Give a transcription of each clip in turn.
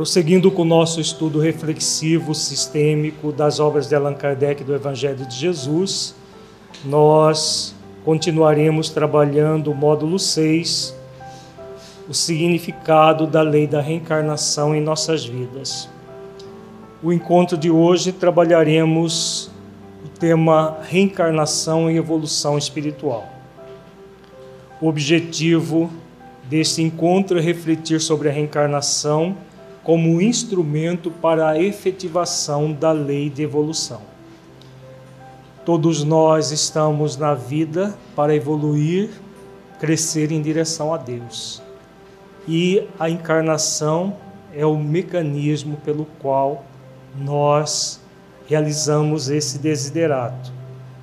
Prosseguindo com o nosso estudo reflexivo sistêmico das obras de Allan Kardec do Evangelho de Jesus, nós continuaremos trabalhando o módulo 6, o significado da lei da reencarnação em nossas vidas. O encontro de hoje trabalharemos o tema reencarnação e evolução espiritual. O objetivo deste encontro é refletir sobre a reencarnação como instrumento para a efetivação da lei de evolução. Todos nós estamos na vida para evoluir, crescer em direção a Deus. E a encarnação é o mecanismo pelo qual nós realizamos esse desiderato.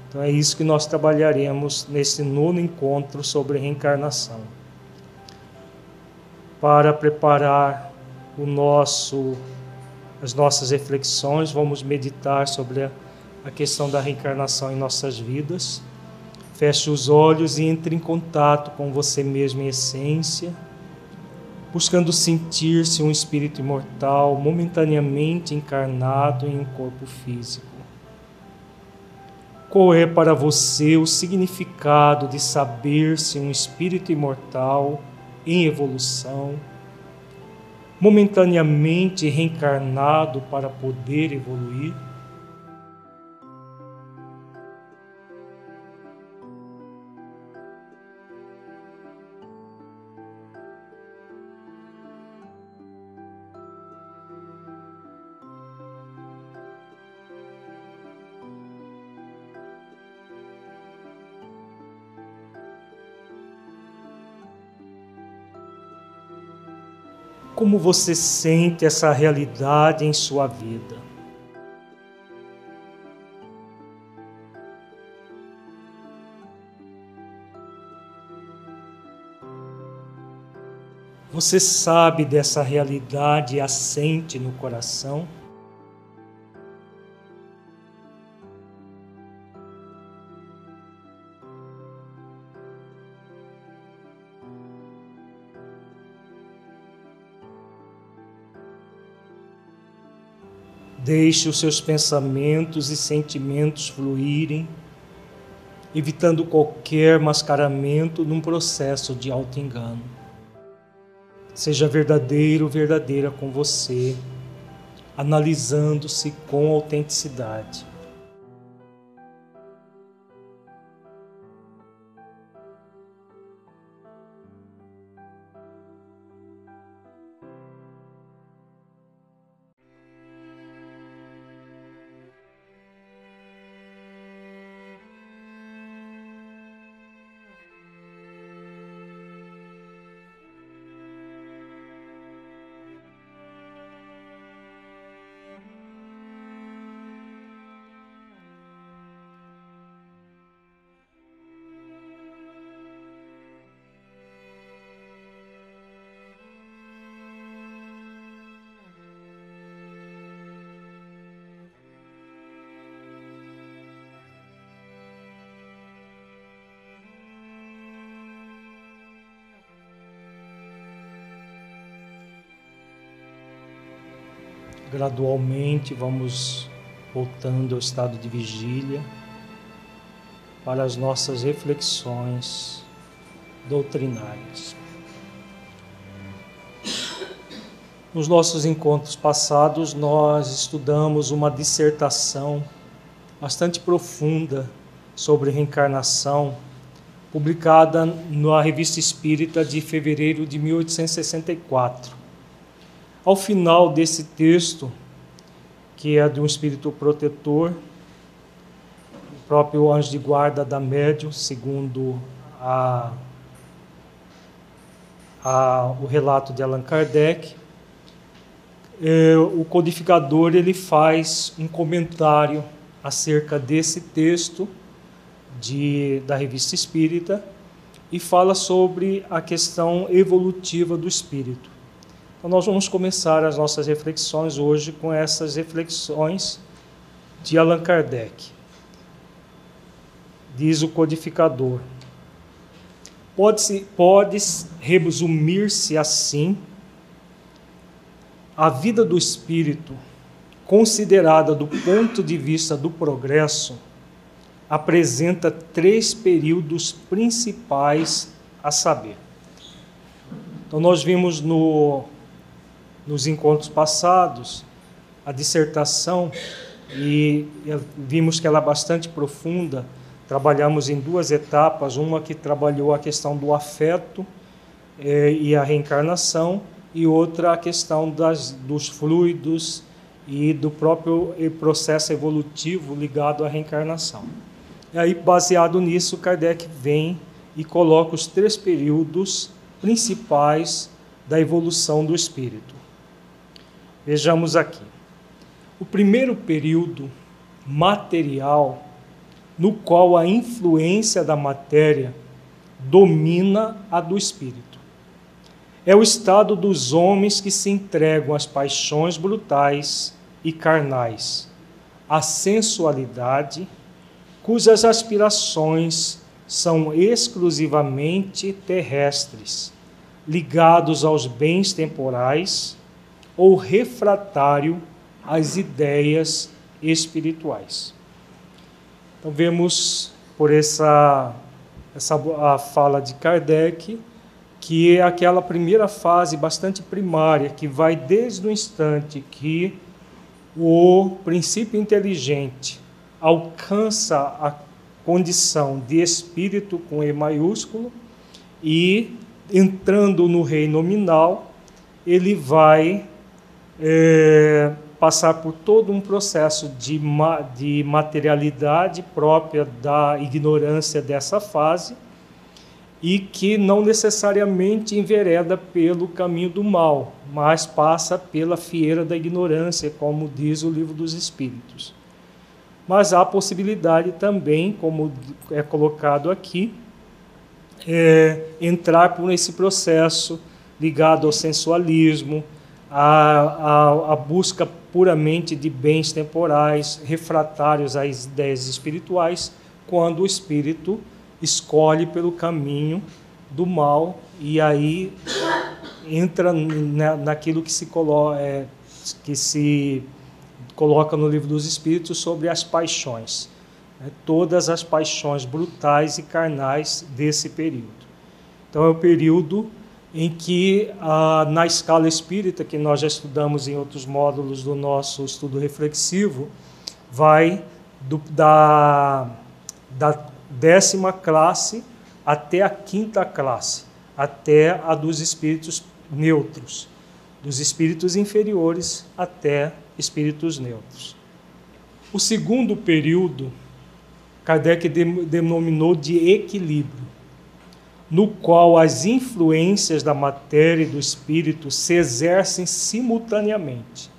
Então é isso que nós trabalharemos nesse nono encontro sobre reencarnação. Para preparar o nosso as nossas reflexões, vamos meditar sobre a, a questão da reencarnação em nossas vidas. Feche os olhos e entre em contato com você mesmo em essência, buscando sentir-se um espírito imortal momentaneamente encarnado em um corpo físico. Qual é para você o significado de saber-se um espírito imortal em evolução? Momentaneamente reencarnado para poder evoluir? Como você sente essa realidade em sua vida? Você sabe dessa realidade e a sente no coração? Deixe os seus pensamentos e sentimentos fluírem, evitando qualquer mascaramento num processo de auto-engano. Seja verdadeiro, verdadeira com você, analisando-se com autenticidade. Gradualmente vamos voltando ao estado de vigília para as nossas reflexões doutrinárias. Nos nossos encontros passados, nós estudamos uma dissertação bastante profunda sobre reencarnação, publicada na Revista Espírita de fevereiro de 1864. Ao final desse texto, que é de um espírito protetor, o próprio anjo de guarda da médium, segundo a, a, o relato de Allan Kardec, é, o codificador ele faz um comentário acerca desse texto de, da revista espírita e fala sobre a questão evolutiva do espírito. Então, nós vamos começar as nossas reflexões hoje com essas reflexões de Allan Kardec. Diz o codificador: pode-se pode resumir-se assim a vida do espírito, considerada do ponto de vista do progresso, apresenta três períodos principais a saber. Então, nós vimos no, nos encontros passados a dissertação e vimos que ela é bastante profunda. Trabalhamos em duas etapas: uma que trabalhou a questão do afeto eh, e a reencarnação, e outra a questão das, dos fluidos e do próprio processo evolutivo ligado à reencarnação. E aí, baseado nisso, Kardec vem e coloca os três períodos principais da evolução do espírito. Vejamos aqui. O primeiro período material, no qual a influência da matéria domina a do espírito é o estado dos homens que se entregam às paixões brutais e carnais, à sensualidade, cujas aspirações são exclusivamente terrestres, ligados aos bens temporais ou refratário às ideias espirituais. Então vemos por essa essa a fala de Kardec que é aquela primeira fase bastante primária, que vai desde o instante que o princípio inteligente alcança a condição de espírito com E maiúsculo e entrando no reino nominal, ele vai é, passar por todo um processo de, ma de materialidade própria da ignorância dessa fase e que não necessariamente envereda pelo caminho do mal, mas passa pela fieira da ignorância, como diz o livro dos Espíritos. Mas há possibilidade também, como é colocado aqui, é, entrar por esse processo ligado ao sensualismo, à, busca puramente de bens temporais, refratários às ideias espirituais, quando o espírito escolhe pelo caminho do mal e aí entra naquilo que se coloca, é, que se coloca no livro dos Espíritos sobre as paixões, né? todas as paixões brutais e carnais desse período. Então é o período em que ah, na escala espírita que nós já estudamos em outros módulos do nosso estudo reflexivo, vai do, da, da décima classe até a quinta classe, até a dos espíritos neutros, dos espíritos inferiores até espíritos neutros. O segundo período, Kardec denominou de equilíbrio, no qual as influências da matéria e do espírito se exercem simultaneamente,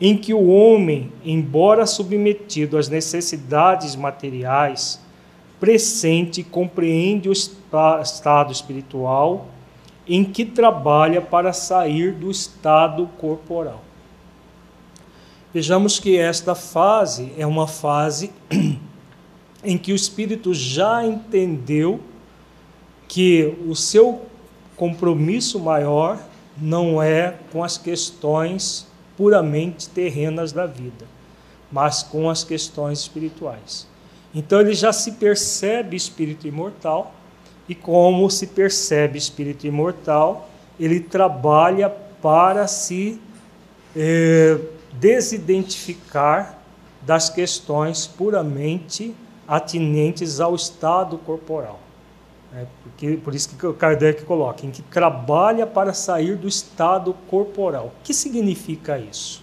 em que o homem, embora submetido às necessidades materiais, pressente e compreende o estado espiritual em que trabalha para sair do estado corporal. Vejamos que esta fase é uma fase em que o espírito já entendeu que o seu compromisso maior não é com as questões puramente terrenas da vida, mas com as questões espirituais. Então ele já se percebe espírito imortal, e como se percebe espírito imortal, ele trabalha para se eh, desidentificar das questões puramente atinentes ao estado corporal. É, porque, por isso que Kardec coloca, em que trabalha para sair do estado corporal. O que significa isso?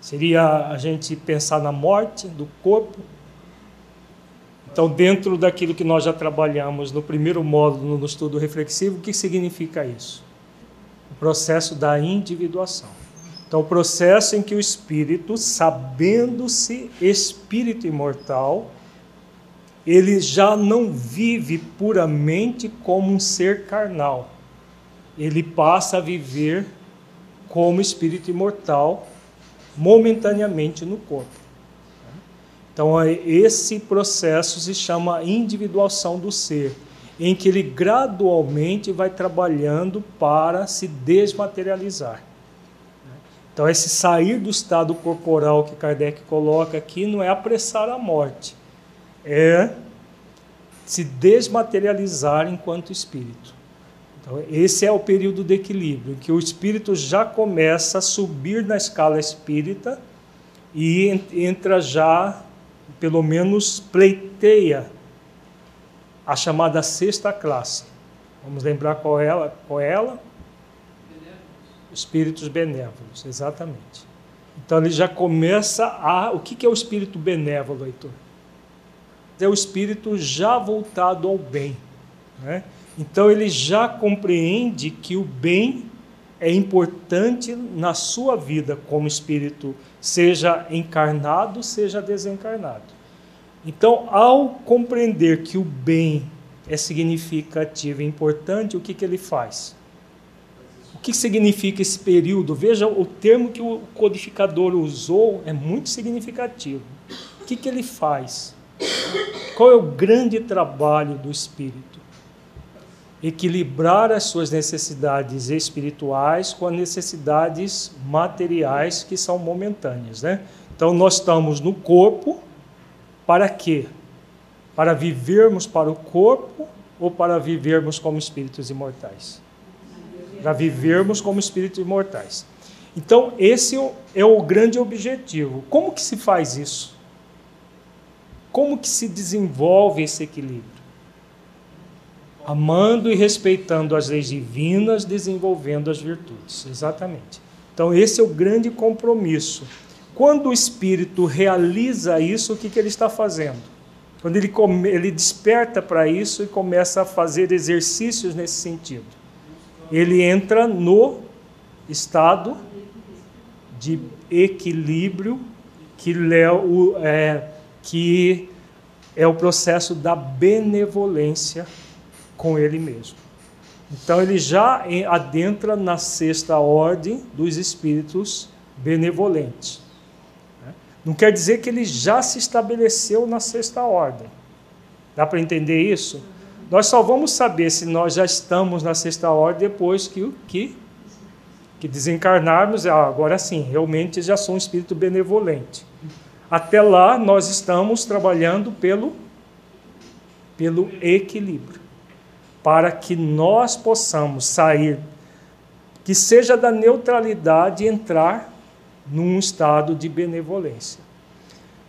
Seria a gente pensar na morte do corpo. Então, dentro daquilo que nós já trabalhamos no primeiro módulo no estudo reflexivo, o que significa isso? O processo da individuação. Então, o processo em que o espírito, sabendo-se espírito imortal, ele já não vive puramente como um ser carnal. Ele passa a viver como espírito imortal momentaneamente no corpo. Então, esse processo se chama individuação do ser. em que ele gradualmente vai trabalhando para se desmaterializar. Então, esse sair do estado corporal que Kardec coloca aqui não é apressar a morte, é se desmaterializar enquanto espírito. Então, esse é o período de equilíbrio, em que o espírito já começa a subir na escala espírita e entra já, pelo menos pleiteia a chamada sexta classe. Vamos lembrar qual é ela? Qual é ela? Espíritos benévolos, exatamente. Então ele já começa a. O que é o espírito benévolo, Heitor? É o espírito já voltado ao bem. Né? Então ele já compreende que o bem é importante na sua vida como espírito, seja encarnado, seja desencarnado. Então, ao compreender que o bem é significativo e importante, o que, que ele faz? O que significa esse período? Veja, o termo que o codificador usou é muito significativo. O que, que ele faz? Qual é o grande trabalho do espírito? Equilibrar as suas necessidades espirituais com as necessidades materiais que são momentâneas. Né? Então, nós estamos no corpo para quê? Para vivermos para o corpo ou para vivermos como espíritos imortais? Para vivermos como espíritos imortais. Então, esse é o grande objetivo. Como que se faz isso? Como que se desenvolve esse equilíbrio? Amando e respeitando as leis divinas, desenvolvendo as virtudes. Exatamente. Então, esse é o grande compromisso quando o espírito realiza isso, o que, que ele está fazendo? Quando ele, come, ele desperta para isso e começa a fazer exercícios nesse sentido, ele entra no estado de equilíbrio que é, que é o processo da benevolência com ele mesmo. Então ele já adentra na sexta ordem dos espíritos benevolentes. Não quer dizer que ele já se estabeleceu na sexta ordem. Dá para entender isso? Nós só vamos saber se nós já estamos na sexta ordem depois que, que, que desencarnarmos. Ah, agora sim, realmente já sou um espírito benevolente. Até lá, nós estamos trabalhando pelo, pelo equilíbrio, para que nós possamos sair, que seja da neutralidade entrar num estado de benevolência.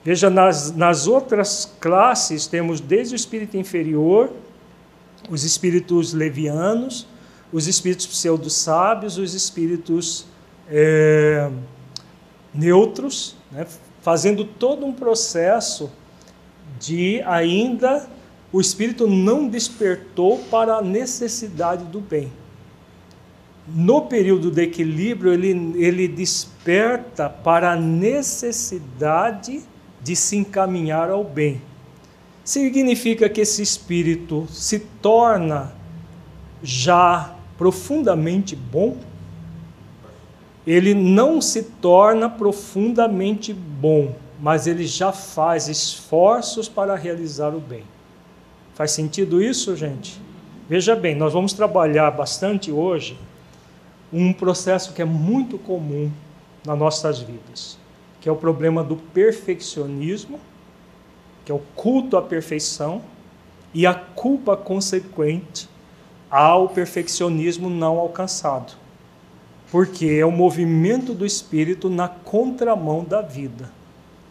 Veja, nas, nas outras classes, temos desde o espírito inferior, os espíritos levianos, os espíritos pseudo-sábios, os espíritos é, neutros, né, fazendo todo um processo de ainda o espírito não despertou para a necessidade do bem no período de equilíbrio, ele, ele desperta para a necessidade de se encaminhar ao bem. Significa que esse espírito se torna já profundamente bom? Ele não se torna profundamente bom, mas ele já faz esforços para realizar o bem. Faz sentido isso, gente? Veja bem, nós vamos trabalhar bastante hoje um processo que é muito comum nas nossas vidas, que é o problema do perfeccionismo, que é o culto à perfeição e a culpa consequente ao perfeccionismo não alcançado. Porque é o movimento do espírito na contramão da vida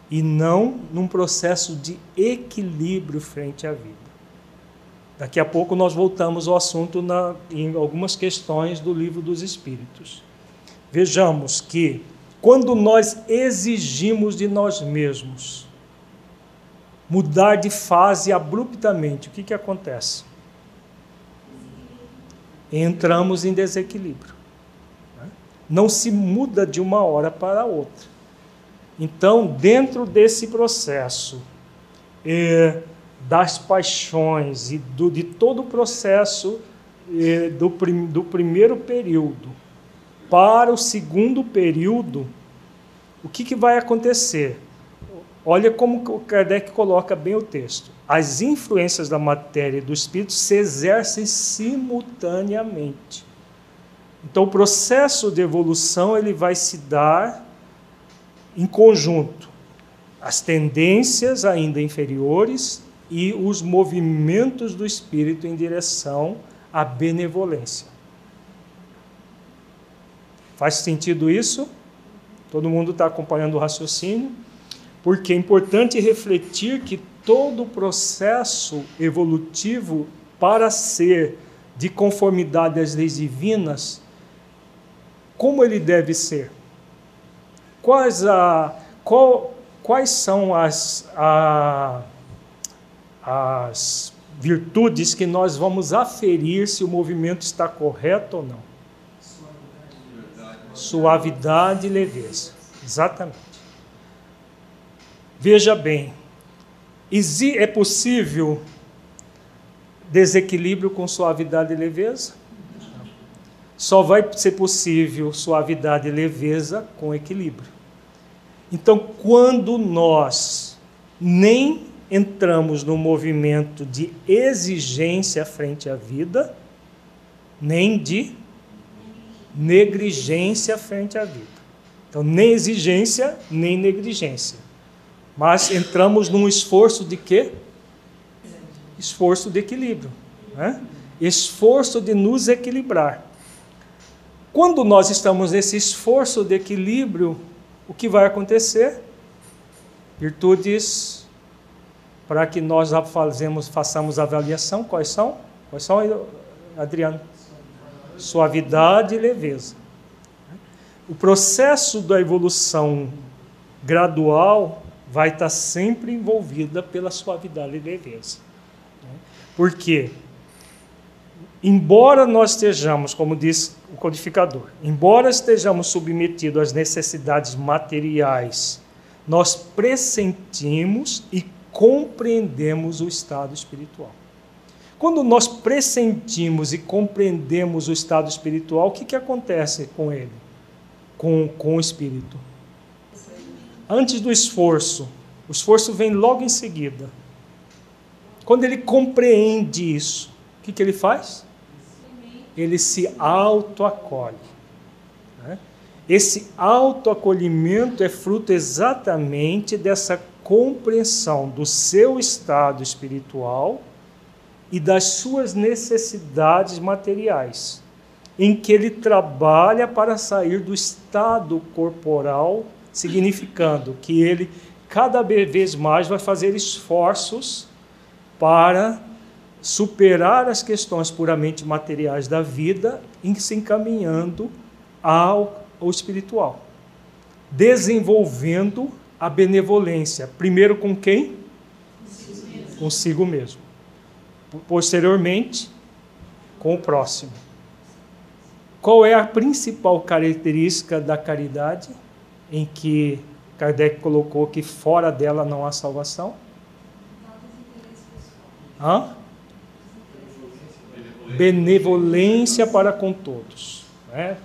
e não num processo de equilíbrio frente à vida. Daqui a pouco nós voltamos ao assunto na, em algumas questões do livro dos Espíritos. Vejamos que quando nós exigimos de nós mesmos mudar de fase abruptamente, o que, que acontece? Entramos em desequilíbrio. Não se muda de uma hora para outra. Então, dentro desse processo, é, das paixões e do, de todo o processo eh, do, prim, do primeiro período para o segundo período, o que, que vai acontecer? Olha como o Kardec coloca bem o texto. As influências da matéria e do espírito se exercem simultaneamente. Então, o processo de evolução ele vai se dar em conjunto. As tendências ainda inferiores e os movimentos do espírito em direção à benevolência. Faz sentido isso? Todo mundo está acompanhando o raciocínio? Porque é importante refletir que todo o processo evolutivo, para ser de conformidade às leis divinas, como ele deve ser? Quais, a, qual, quais são as, a, as virtudes que nós vamos aferir se o movimento está correto ou não? Suavidade e leveza. Exatamente. Veja bem, é possível desequilíbrio com suavidade e leveza? Só vai ser possível suavidade e leveza com equilíbrio. Então, quando nós nem entramos no movimento de exigência frente à vida, nem de negligência frente à vida. Então, nem exigência, nem negligência. Mas entramos num esforço de quê? Esforço de equilíbrio. Né? Esforço de nos equilibrar. Quando nós estamos nesse esforço de equilíbrio, o que vai acontecer? Virtudes para que nós fazemos, façamos avaliação, quais são? Quais são, Adriano? Suavidade e leveza. O processo da evolução gradual vai estar sempre envolvida pela suavidade e leveza. Por quê? Embora nós estejamos, como diz o codificador, embora estejamos submetidos às necessidades materiais, nós pressentimos e compreendemos o estado espiritual. Quando nós pressentimos e compreendemos o estado espiritual, o que, que acontece com ele, com, com o espírito? Antes do esforço, o esforço vem logo em seguida. Quando ele compreende isso, o que, que ele faz? Ele se autoacolhe. Né? Esse autoacolhimento é fruto exatamente dessa compreensão do seu estado espiritual e das suas necessidades materiais, em que ele trabalha para sair do estado corporal significando que ele cada vez mais vai fazer esforços para superar as questões puramente materiais da vida e se encaminhando ao, ao espiritual, desenvolvendo a benevolência, primeiro com quem? Consigo mesmo. Consigo mesmo. Posteriormente, com o próximo. Qual é a principal característica da caridade? em que Kardec colocou que fora dela não há salvação? Hã? Benevolência para com todos. Né?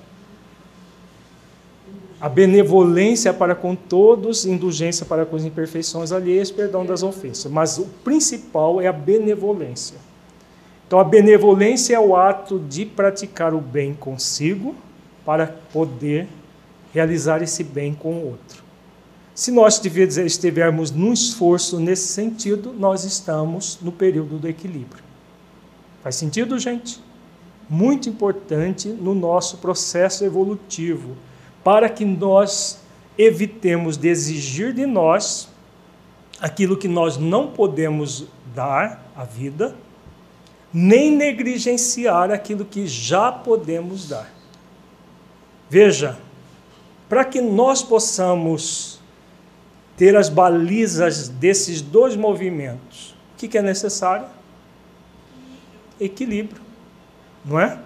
A benevolência para com todos, indulgência para com as imperfeições alheias, perdão das ofensas. Mas o principal é a benevolência. Então, a benevolência é o ato de praticar o bem consigo para poder realizar esse bem com o outro. Se nós estivermos num esforço nesse sentido, nós estamos no período do equilíbrio. Faz sentido, gente? Muito importante no nosso processo evolutivo, para que nós evitemos de exigir de nós aquilo que nós não podemos dar à vida, nem negligenciar aquilo que já podemos dar. Veja, para que nós possamos ter as balizas desses dois movimentos, o que, é necessário? Equilíbrio, não é?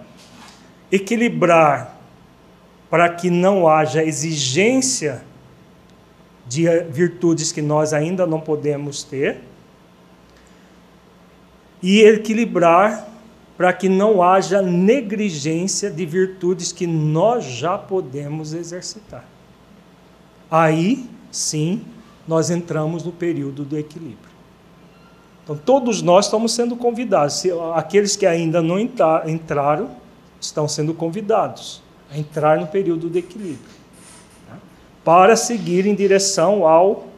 Equilibrar para que não haja exigência de virtudes que nós ainda não podemos ter e equilibrar para que não haja negligência de virtudes que nós já podemos exercitar. Aí sim nós entramos no período do equilíbrio. Então, todos nós estamos sendo convidados. Aqueles que ainda não entraram, estão sendo convidados a entrar no período do equilíbrio tá? para seguir em direção ao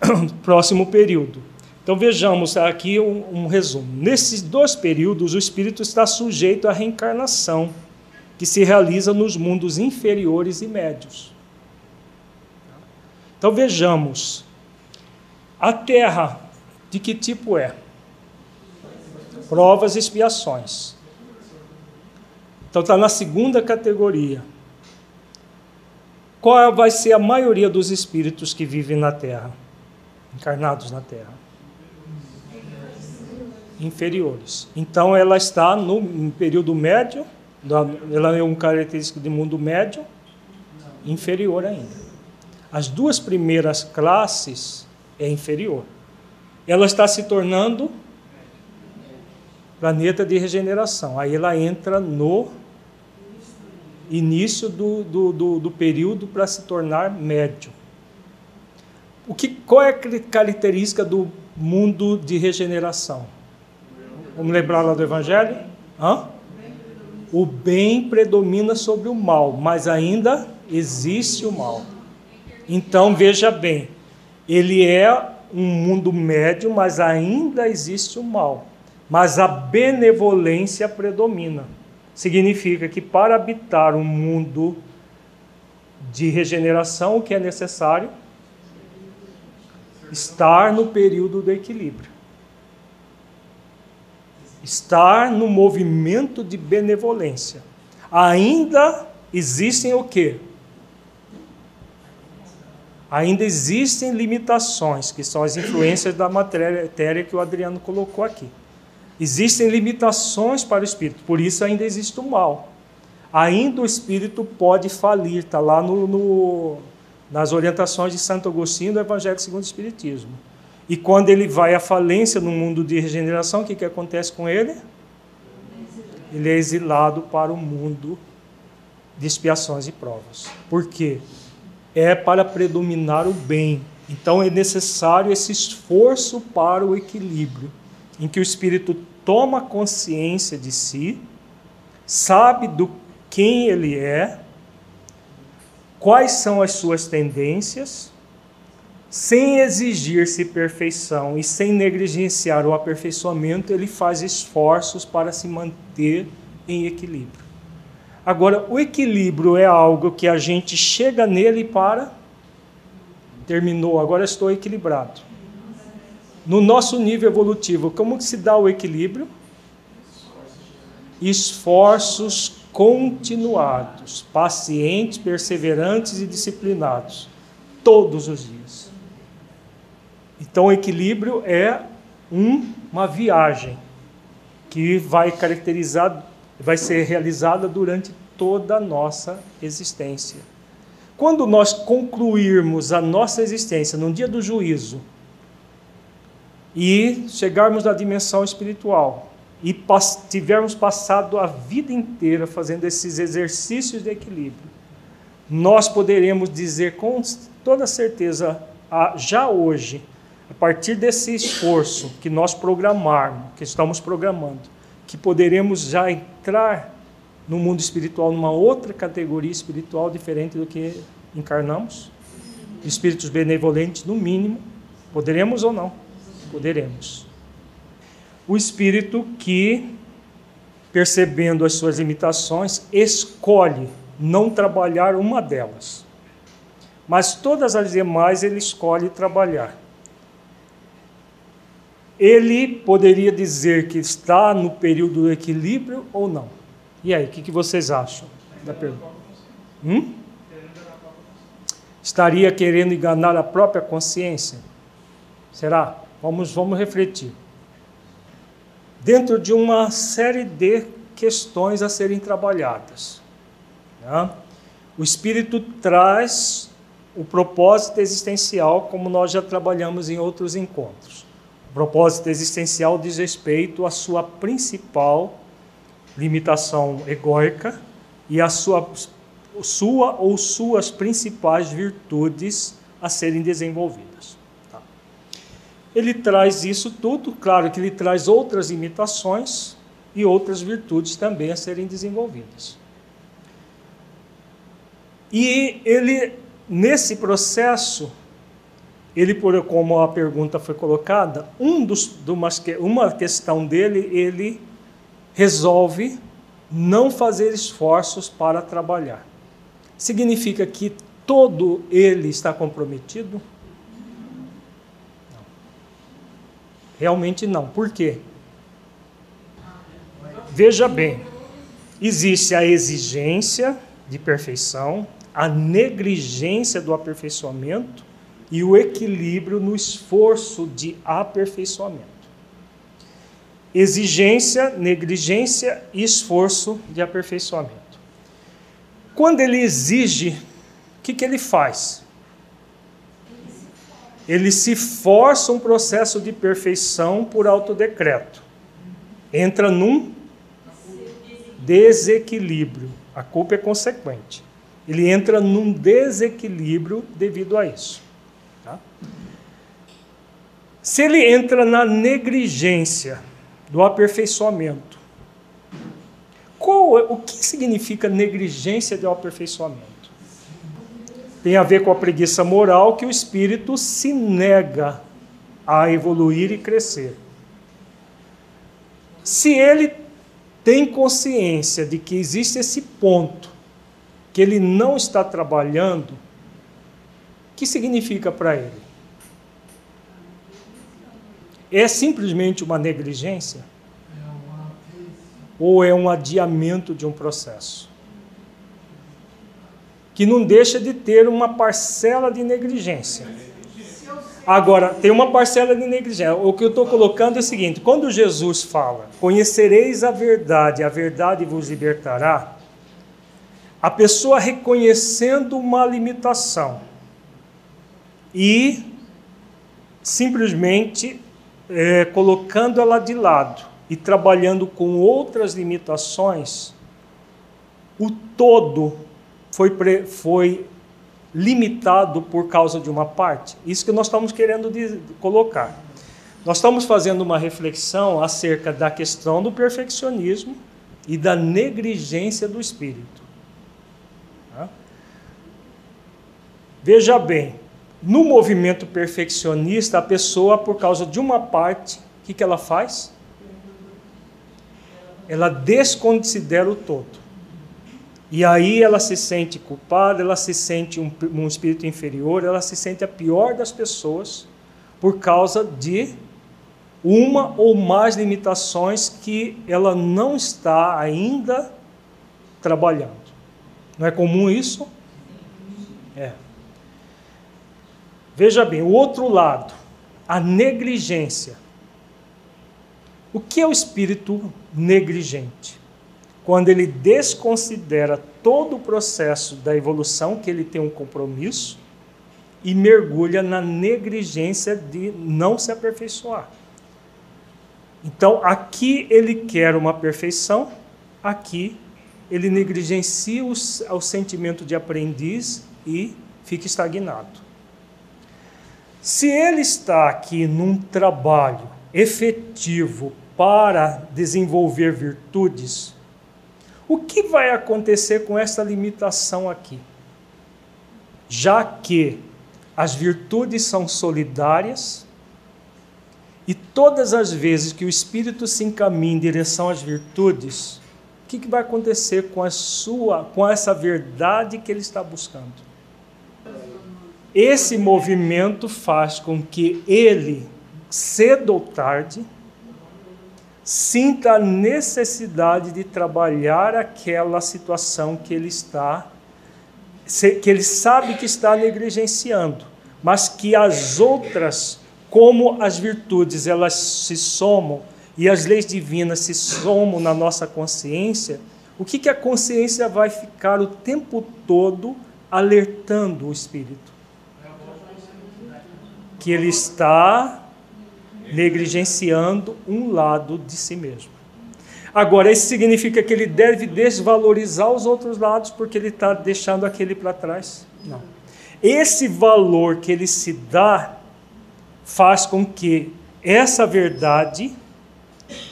próximo período. Então vejamos aqui um, um, resumo. Nesses dois períodos, o espírito está sujeito à reencarnação, que se realiza nos mundos inferiores e médios. Então vejamos. A Terra, de que tipo é? Provas e expiações. Então está na segunda categoria. Qual vai ser a maioria dos espíritos que vivem na Terra? Encarnados na Terra? Inferiores. Então ela está no período médio, ela é um característico de mundo médio, inferior ainda. As duas primeiras classes é inferior. Ela está se tornando planeta de regeneração. Aí ela entra no início do, do, do, do período para se tornar médio. O que, qual é a característica do mundo de regeneração? Vamos lembrar lá do Evangelho? Hã? O bem predomina sobre o mal, mas ainda existe o mal. Então veja bem, ele é um mundo médio, mas ainda existe o mal. Mas a benevolência predomina. Significa que para habitar um mundo de regeneração, o que é necessário? Estar no período do equilíbrio. Estar no movimento de benevolência. Ainda existem o quê? Ainda existem limitações, que são as influências da matéria que o Adriano colocou aqui. Existem limitações para o espírito, por isso ainda existe o mal. Ainda o espírito pode falir, está lá no, no, nas orientações de Santo Agostinho do Evangelho segundo o Espiritismo. E quando ele vai à falência no mundo de regeneração, o que, que acontece com ele? Ele é exilado para o mundo de expiações e provas. Por quê? É para predominar o bem. Então é necessário esse esforço para o equilíbrio em que o espírito toma consciência de si, sabe do quem ele é, quais são as suas tendências, sem exigir-se perfeição e sem negligenciar o aperfeiçoamento, ele faz esforços para se manter em equilíbrio. Agora, o equilíbrio é algo que a gente chega nele para terminou, agora estou equilibrado no nosso nível evolutivo, como se dá o equilíbrio? Esforços continuados, pacientes, perseverantes e disciplinados, todos os dias. Então, o equilíbrio é um, uma viagem que vai caracterizar, vai ser realizada durante toda a nossa existência. Quando nós concluirmos a nossa existência no dia do juízo, e chegarmos na dimensão espiritual e pas tivermos passado a vida inteira fazendo esses exercícios de equilíbrio, nós poderemos dizer com toda certeza, já hoje, a partir desse esforço que nós programarmos, que estamos programando, que poderemos já entrar no mundo espiritual, numa outra categoria espiritual diferente do que encarnamos, espíritos benevolentes, no mínimo, poderemos ou não poderemos. O espírito que, percebendo as suas limitações, escolhe não trabalhar uma delas, mas todas as demais ele escolhe trabalhar. Ele poderia dizer que está no período do equilíbrio ou não? E aí, o que, vocês acham da pergunta? Hum? Estaria querendo enganar a própria consciência? Será? Vamos, vamos refletir. Dentro de uma série de questões a serem trabalhadas. Né? O Espírito traz o propósito existencial, como nós já trabalhamos em outros encontros. Propósito existencial diz respeito à sua principal limitação egóica e à sua, sua ou suas principais virtudes a serem desenvolvidas. Tá? Ele traz isso tudo, claro que ele traz outras imitações e outras virtudes também a serem desenvolvidas. E ele, nesse processo, ele, por como a pergunta foi colocada, um dos, uma questão dele, ele resolve não fazer esforços para trabalhar. Significa que todo ele está comprometido? Não. Realmente não. Por quê? Veja bem, existe a exigência de perfeição, a negligência do aperfeiçoamento e o equilíbrio no esforço de aperfeiçoamento. Exigência, negligência e esforço de aperfeiçoamento. Quando ele exige, o que, que ele faz? Ele se força um processo de perfeição por autodecreto. Entra num desequilíbrio. A culpa é consequente. Ele entra num desequilíbrio devido a isso. Se ele entra na negligência do aperfeiçoamento, qual, é, o que significa negligência do aperfeiçoamento? Tem a ver com a preguiça moral que o espírito se nega a evoluir e crescer. Se ele tem consciência de que existe esse ponto que ele não está trabalhando, o que significa para ele? É simplesmente uma negligência? Ou é um adiamento de um processo? Que não deixa de ter uma parcela de negligência. Agora, tem uma parcela de negligência. O que eu estou colocando é o seguinte: quando Jesus fala, conhecereis a verdade, a verdade vos libertará, a pessoa reconhecendo uma limitação e simplesmente é, colocando ela de lado e trabalhando com outras limitações, o todo foi, foi limitado por causa de uma parte? Isso que nós estamos querendo colocar. Nós estamos fazendo uma reflexão acerca da questão do perfeccionismo e da negligência do espírito. Tá? Veja bem, no movimento perfeccionista, a pessoa, por causa de uma parte, o que, que ela faz? Ela desconsidera o todo. E aí ela se sente culpada, ela se sente um, um espírito inferior, ela se sente a pior das pessoas por causa de uma ou mais limitações que ela não está ainda trabalhando. Não é comum isso? É. Veja bem, o outro lado, a negligência. O que é o espírito negligente? quando ele desconsidera todo o processo da evolução, que ele tem um compromisso, e mergulha na negligência de não se aperfeiçoar. Então, aqui ele quer uma perfeição, aqui ele negligencia o, o sentimento de aprendiz e fica estagnado. Se ele está aqui num trabalho efetivo para desenvolver virtudes, o que vai acontecer com essa limitação aqui? Já que as virtudes são solidárias, e todas as vezes que o espírito se encaminha em direção às virtudes, o que, vai acontecer com a sua, com essa verdade que ele está buscando? Esse movimento faz com que ele, cedo ou tarde, sinta a necessidade de trabalhar aquela situação que ele está, que ele sabe que está negligenciando, mas que as outras, como as virtudes, elas se somam e as leis divinas se somam na nossa consciência, o que, que a consciência vai ficar o tempo todo alertando o espírito? Que ele está negligenciando um lado de si mesmo. Agora, isso significa que ele deve desvalorizar os outros lados porque ele está deixando aquele para trás? Não. esse valor que ele se dá faz com que essa verdade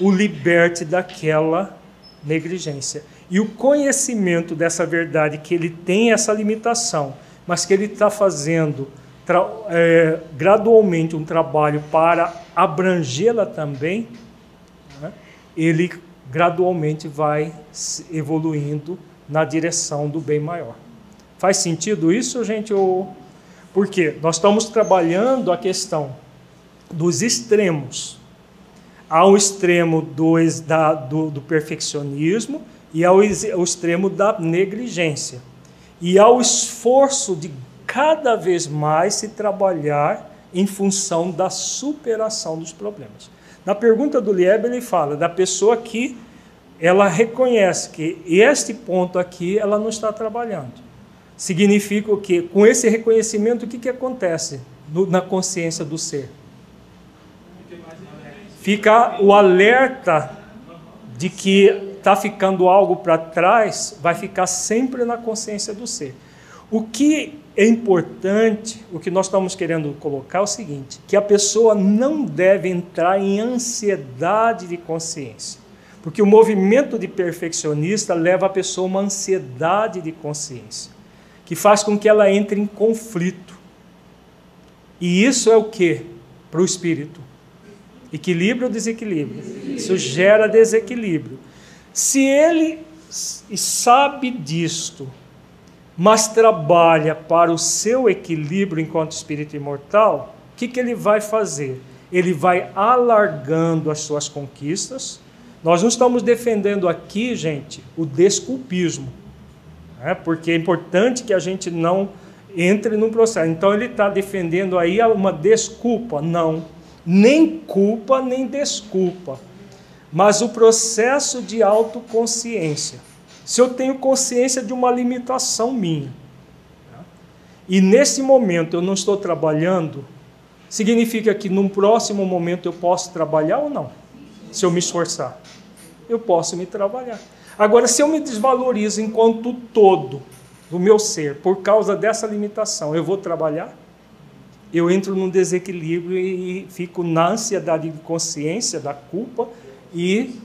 o liberte daquela negligência. E o conhecimento dessa verdade, que ele tem essa limitação, mas que ele está fazendo é, gradualmente um trabalho para abrangê-la também, né? ele gradualmente vai evoluindo na direção do bem maior. Faz sentido isso, gente? Ou... Porque nós estamos trabalhando a questão dos extremos. Há o extremo do, da, do, do perfeccionismo e há o, extremo da negligência. E há o esforço de cada vez mais se trabalhar em função da superação dos problemas. Na pergunta do Lieb, ele fala da pessoa que ela reconhece que este ponto aqui ela não está trabalhando. Significa que? Com esse reconhecimento, o que, que acontece no, na consciência do ser? Fica o alerta de que está ficando algo para trás, vai ficar sempre na consciência do ser. O que é importante, o que nós estamos querendo colocar é o seguinte: que a pessoa não deve entrar em ansiedade de consciência. Porque o movimento de perfeccionista leva a pessoa a uma ansiedade de consciência, que faz com que ela entre em conflito. E isso é o que para o espírito? Equilíbrio ou desequilíbrio? Isso gera desequilíbrio. Se ele sabe disto, mas trabalha para o seu equilíbrio enquanto espírito imortal, o que, que ele vai fazer? Ele vai alargando as suas conquistas. Nós não estamos defendendo aqui, gente, o desculpismo, né? porque é importante que a gente não entre num processo. Então ele está defendendo aí uma desculpa. Não, nem culpa, nem desculpa, mas o processo de autoconsciência se eu tenho consciência de uma limitação minha, e nesse momento eu não estou trabalhando, significa que num próximo momento eu posso trabalhar ou não? Se eu me esforçar, eu posso me trabalhar. Agora, se eu me desvalorizo enquanto todo do meu ser por causa dessa limitação, eu vou trabalhar? Eu entro num desequilíbrio e fico na ansiedade de consciência da culpa e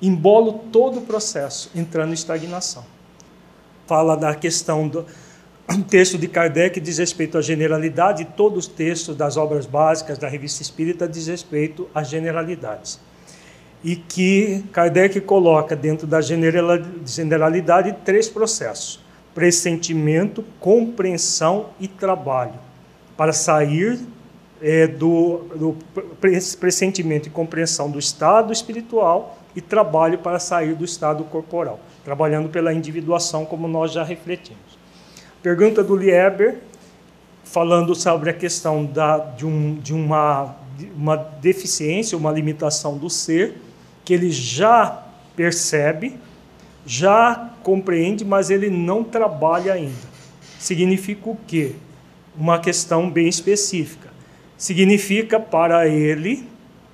embolo todo o processo, entrando em estagnação. Fala da questão do um texto de Kardec diz respeito à generalidade, todos os textos das obras básicas da revista espírita diz respeito às generalidades. E que Kardec coloca dentro da generalidade três processos: pressentimento, compreensão e trabalho, para sair é, do, do pressentimento e compreensão do estado espiritual e trabalho para sair do estado corporal, trabalhando pela individuação, como nós já refletimos. Pergunta do Lieber, falando sobre a questão da, de, um, de uma, uma deficiência, uma limitação do ser, que ele já percebe, já compreende, mas ele não trabalha ainda. Significa o quê? Uma questão bem específica. Significa para ele,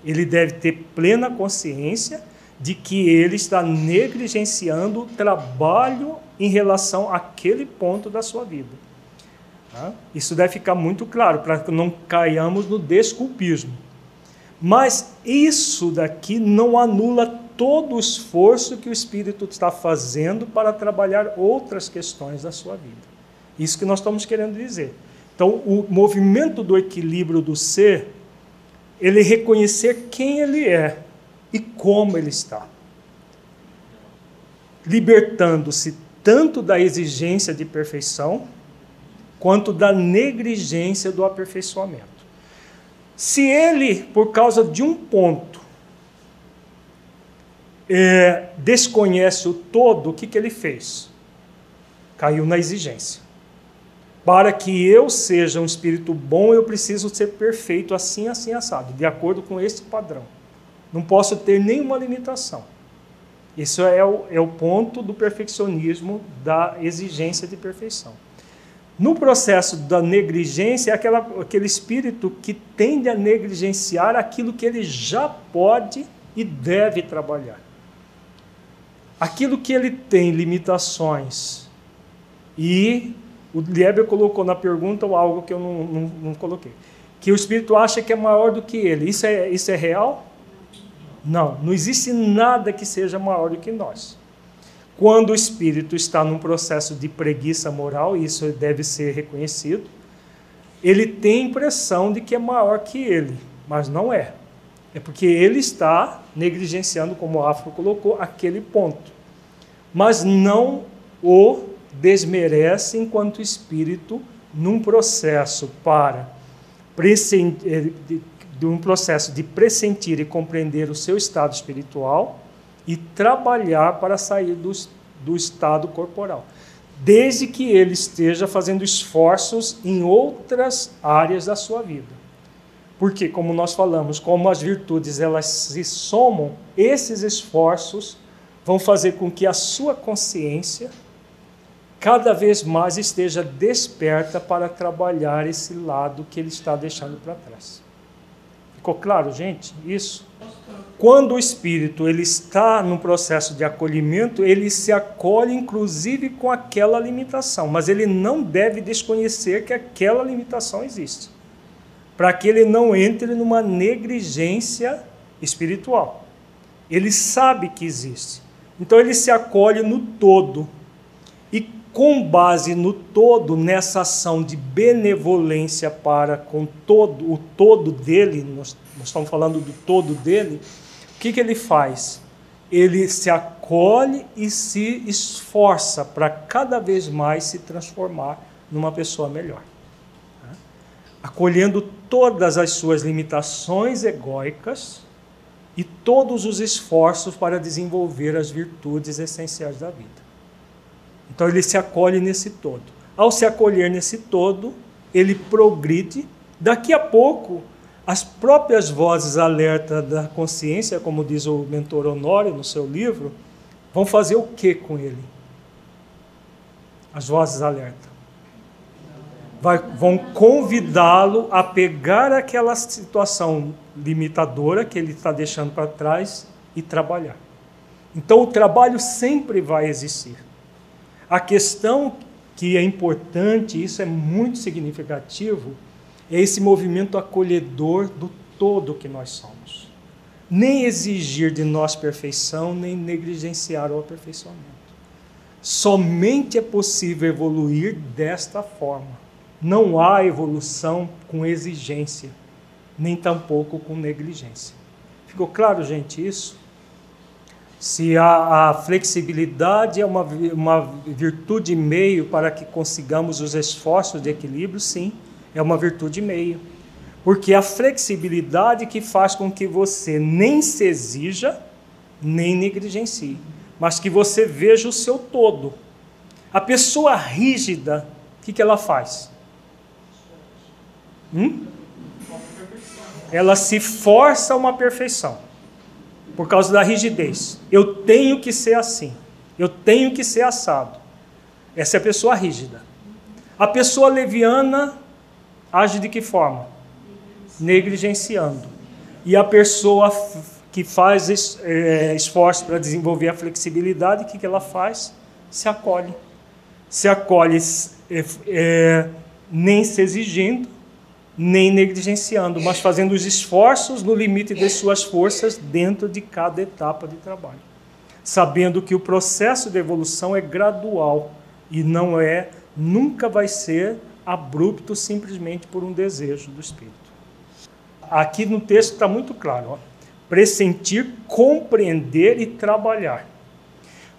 ele deve ter plena consciência de que ele está negligenciando o trabalho em relação àquele ponto da sua vida. Tá? Isso deve ficar muito claro, para que não caiamos no desculpismo. Mas isso daqui não anula todo o esforço que o Espírito está fazendo para trabalhar outras questões da sua vida. Isso que nós estamos querendo dizer. Então, o movimento do equilíbrio do ser, ele reconhecer quem ele é e como ele está. Libertando-se tanto da exigência de perfeição, quanto da negligência do aperfeiçoamento. Se ele, por causa de um ponto, é, desconhece o todo, o que, que ele fez? Caiu na exigência. Para que eu seja um espírito bom, eu preciso ser perfeito, assim, assim, assado, de acordo com esse padrão. Não posso ter nenhuma limitação. Isso é o, é o ponto do perfeccionismo, da exigência de perfeição. No processo da negligência, é aquela, aquele espírito que tende a negligenciar aquilo que ele já pode e deve trabalhar. Aquilo que ele tem limitações e o Lieber colocou na pergunta algo que eu não, não, não, coloquei. Que o espírito acha que é maior do que ele. Isso é, isso é real? Não, não existe nada que seja maior do que nós. Quando o espírito está num processo de preguiça moral, isso deve ser reconhecido, ele tem a impressão de que é maior que ele, mas não é. É porque ele está negligenciando, como o Afro colocou, aquele ponto. Mas não o desmerece enquanto espírito num processo para eh, de um processo de pressentir e compreender o seu estado espiritual e trabalhar para sair do, do estado corporal, desde que ele esteja fazendo esforços em outras áreas da sua vida. Porque, como nós falamos, como as virtudes elas se somam, esses esforços vão fazer com que a sua consciência cada vez mais esteja desperta para trabalhar esse lado que ele está deixando para trás. Ficou claro, gente? Isso. Quando o espírito ele está no processo de acolhimento, ele se acolhe inclusive com aquela limitação, mas ele não deve desconhecer que aquela limitação existe para que ele não entre numa negligência espiritual. Ele sabe que existe. Então ele se acolhe no todo. Com base no todo, nessa ação de benevolência para com todo o todo dele, nós, nós estamos falando do todo dele, o que, que ele faz? Ele se acolhe e se esforça para cada vez mais se transformar numa pessoa melhor acolhendo todas as suas limitações egóicas e todos os esforços para desenvolver as virtudes essenciais da vida. Então ele se acolhe nesse todo. Ao se acolher nesse todo, ele progride. Daqui a pouco, as próprias vozes alerta da consciência, como diz o mentor Honório no seu livro, vão fazer o que com ele? As vozes alerta vai, vão convidá-lo a pegar aquela situação limitadora que ele está deixando para trás e trabalhar. Então o trabalho sempre vai existir. A questão que é importante, isso é muito significativo, é esse movimento acolhedor do todo que nós somos. Nem exigir de nós perfeição, nem negligenciar o aperfeiçoamento. Somente é possível evoluir desta forma não há evolução com exigência, nem tampouco com negligência. Ficou claro, gente, isso? Se a, a flexibilidade é uma, uma virtude meio para que consigamos os esforços de equilíbrio, sim, é uma virtude meio. Porque a flexibilidade que faz com que você nem se exija, nem negligencie, mas que você veja o seu todo. A pessoa rígida, o que, que ela faz? Hum? Ela se força a uma perfeição por causa da rigidez. Eu tenho que ser assim. Eu tenho que ser assado. Essa é a pessoa rígida. A pessoa leviana age de que forma? Negligenciando. E a pessoa que faz é, esforço para desenvolver a flexibilidade, o que, que ela faz? Se acolhe. Se acolhe é, é, nem se exigindo, nem negligenciando, mas fazendo os esforços no limite de suas forças dentro de cada etapa de trabalho. Sabendo que o processo de evolução é gradual e não é, nunca vai ser abrupto simplesmente por um desejo do espírito. Aqui no texto está muito claro: ó, pressentir, compreender e trabalhar.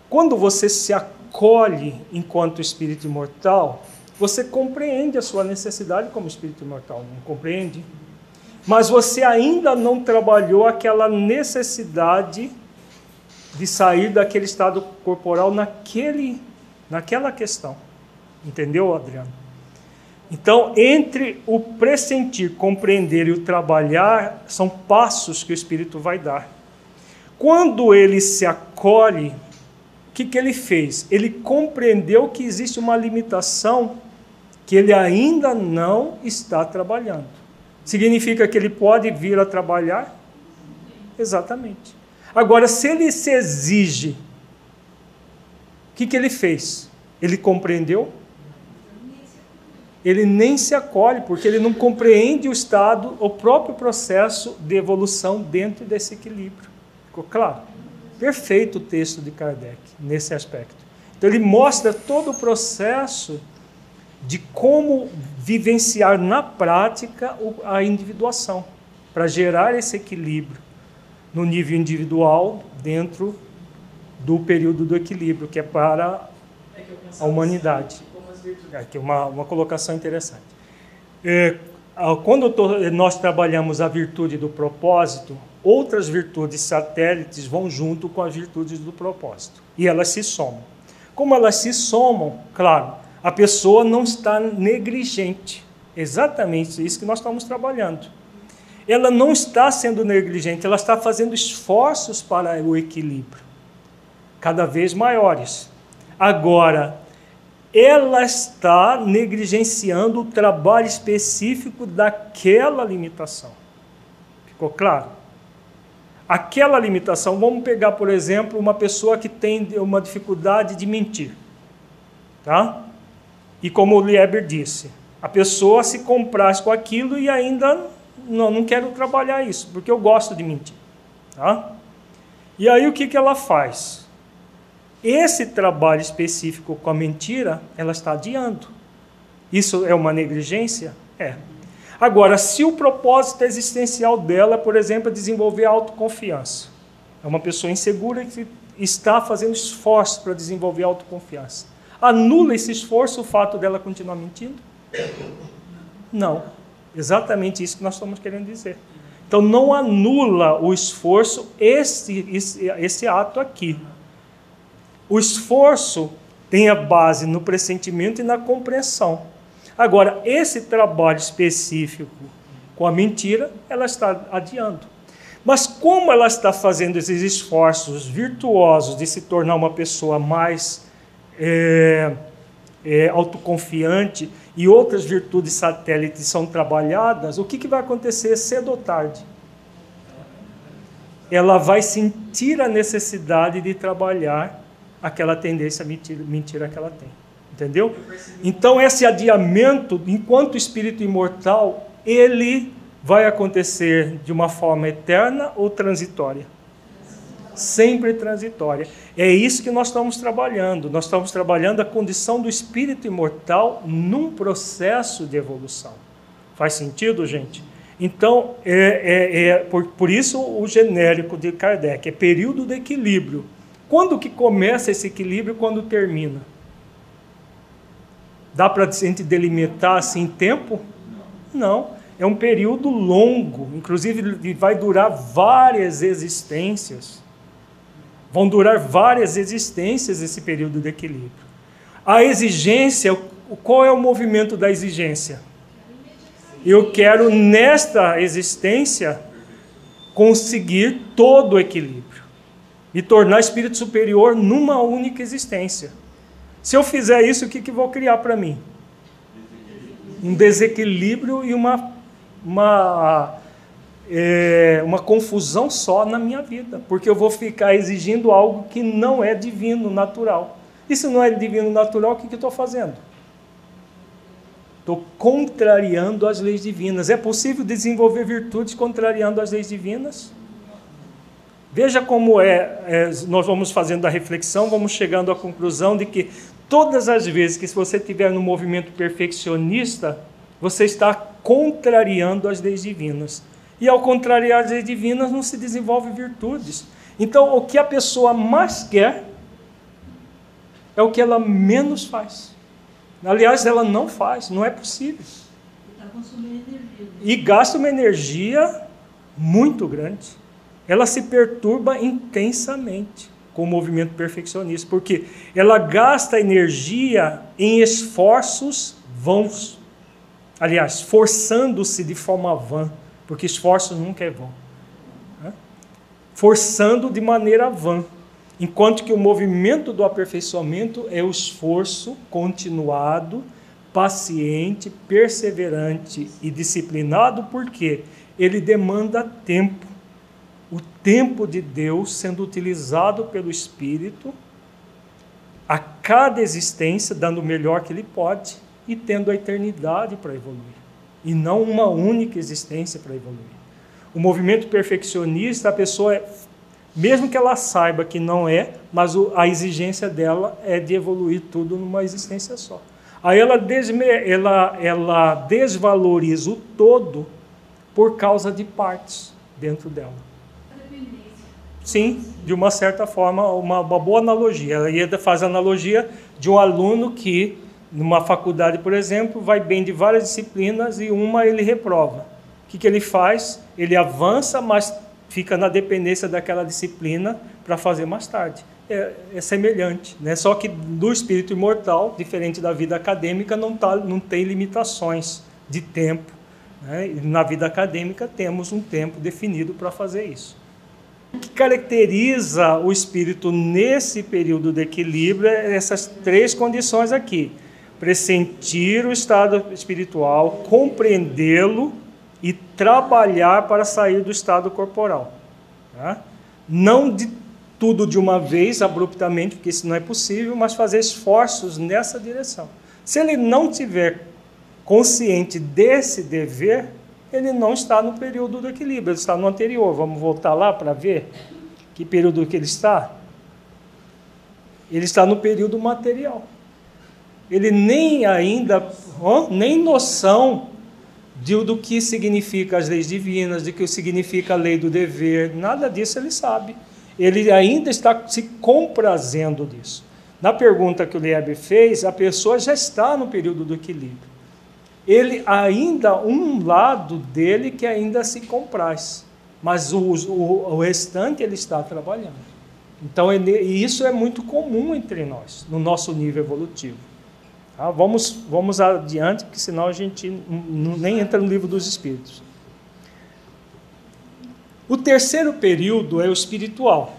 Quando você se acolhe enquanto espírito imortal, você compreende a sua necessidade como espírito imortal, não compreende? Mas você ainda não trabalhou aquela necessidade de sair daquele estado corporal naquele, naquela questão. Entendeu, Adriano? Então, entre o pressentir, compreender e o trabalhar, são passos que o espírito vai dar. Quando ele se acolhe, o que, que ele fez? Ele compreendeu que existe uma limitação que ele ainda não está trabalhando. Significa que ele pode vir a trabalhar? Exatamente. Agora, se ele se exige, o que, que ele fez? Ele compreendeu? ele nem se acolhe, porque ele não compreende o estado, o próprio processo de evolução dentro desse equilíbrio. Ficou claro? Perfeito o texto de Kardec nesse aspecto. Então ele mostra todo o processo de como vivenciar na prática a individuação, para gerar esse equilíbrio no nível individual dentro do período do equilíbrio, que é para a humanidade. Aqui é uma, uma colocação interessante. É, quando tô, nós trabalhamos a virtude do propósito, outras virtudes satélites vão junto com as virtudes do propósito e elas se somam. Como elas se somam, claro, a pessoa não está negligente. Exatamente isso que nós estamos trabalhando. Ela não está sendo negligente, ela está fazendo esforços para o equilíbrio, cada vez maiores. Agora, ela está negligenciando o trabalho específico daquela limitação. Ficou claro? Aquela limitação, vamos pegar, por exemplo, uma pessoa que tem uma dificuldade de mentir. Tá? E como o Lieber disse, a pessoa se compraz com aquilo e ainda não, não quero trabalhar isso, porque eu gosto de mentir. Tá? E aí o que, que ela faz? Esse trabalho específico com a mentira, ela está adiando. Isso é uma negligência? É. Agora, se o propósito existencial dela, por exemplo, é desenvolver autoconfiança, é uma pessoa insegura que está fazendo esforço para desenvolver autoconfiança. Anula esse esforço o fato dela continuar mentindo? Não. Exatamente isso que nós estamos querendo dizer. Então, não anula o esforço esse, esse, esse ato aqui. O esforço tem a base no pressentimento e na compreensão. Agora, esse trabalho específico com a mentira, ela está adiando. Mas como ela está fazendo esses esforços virtuosos de se tornar uma pessoa mais é, é, autoconfiante e outras virtudes satélites são trabalhadas, o que, que vai acontecer cedo ou tarde? Ela vai sentir a necessidade de trabalhar aquela tendência mentira, mentira que ela tem. Entendeu? Então, esse adiamento, enquanto espírito imortal, ele vai acontecer de uma forma eterna ou transitória? Sempre transitória. É isso que nós estamos trabalhando. Nós estamos trabalhando a condição do espírito imortal num processo de evolução. Faz sentido, gente? Então, é, é, é por, por isso o genérico de Kardec é período de equilíbrio quando que começa esse equilíbrio quando termina? Dá para a gente delimitar assim tempo? Não. É um período longo, inclusive vai durar várias existências. Vão durar várias existências esse período de equilíbrio. A exigência, qual é o movimento da exigência? Eu quero nesta existência conseguir todo o equilíbrio e tornar espírito superior numa única existência. Se eu fizer isso, o que, que vou criar para mim? Um desequilíbrio e uma, uma, é, uma confusão só na minha vida, porque eu vou ficar exigindo algo que não é divino, natural. E se não é divino, natural, o que, que eu estou fazendo? Estou contrariando as leis divinas. É possível desenvolver virtudes contrariando as leis divinas? Veja como é, é, nós vamos fazendo a reflexão, vamos chegando à conclusão de que todas as vezes que você estiver no movimento perfeccionista, você está contrariando as leis divinas. E ao contrariar as leis divinas, não se desenvolve virtudes. Então, o que a pessoa mais quer é o que ela menos faz. Aliás, ela não faz, não é possível. E gasta uma energia muito grande ela se perturba intensamente com o movimento perfeccionista, porque ela gasta energia em esforços vãos. Aliás, forçando-se de forma vã, porque esforço nunca é vão. Forçando de maneira vã. Enquanto que o movimento do aperfeiçoamento é o esforço continuado, paciente, perseverante e disciplinado, porque ele demanda tempo o tempo de Deus sendo utilizado pelo Espírito a cada existência, dando o melhor que ele pode, e tendo a eternidade para evoluir, e não uma única existência para evoluir. O movimento perfeccionista, a pessoa, é, mesmo que ela saiba que não é, mas a exigência dela é de evoluir tudo numa existência só. Aí ela, desme, ela, ela desvaloriza o todo por causa de partes dentro dela. Sim, de uma certa forma, uma, uma boa analogia. Ia fazer a analogia de um aluno que, numa faculdade, por exemplo, vai bem de várias disciplinas e uma ele reprova. O que, que ele faz? Ele avança, mas fica na dependência daquela disciplina para fazer mais tarde. É, é, semelhante, né? só que do espírito imortal, diferente da vida acadêmica, não, tá, não tem limitações de tempo. Né? Na vida acadêmica, temos um tempo definido para fazer isso. O que caracteriza o espírito nesse período de equilíbrio é essas três condições aqui: pressentir o estado espiritual, compreendê-lo e trabalhar para sair do estado corporal. Tá? Não de tudo de uma vez, abruptamente, porque isso não é possível, mas fazer esforços nessa direção. Se ele não tiver consciente desse dever, ele não está no período do equilíbrio, ele está no anterior. Vamos voltar lá para ver que período que ele está? Ele está no período material. Ele nem ainda, nem noção de, do que significa as leis divinas, de que significa a lei do dever, nada disso ele sabe. Ele ainda está se comprazendo disso. Na pergunta que o Lieb fez, a pessoa já está no período do equilíbrio ele ainda, um lado dele que ainda se compraz, mas o, o, o restante ele está trabalhando. Então, ele, isso é muito comum entre nós, no nosso nível evolutivo. Tá? Vamos, vamos adiante, porque senão a gente nem entra no livro dos Espíritos. O terceiro período é o espiritual,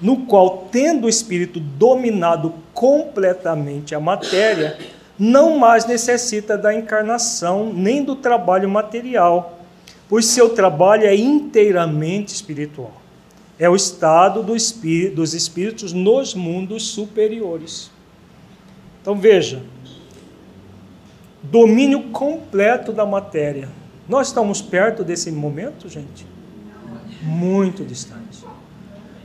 no qual, tendo o espírito dominado completamente a matéria, não mais necessita da encarnação nem do trabalho material, pois seu trabalho é inteiramente espiritual. É o estado do espírito, dos espíritos nos mundos superiores. Então veja, domínio completo da matéria. Nós estamos perto desse momento, gente? Muito distante.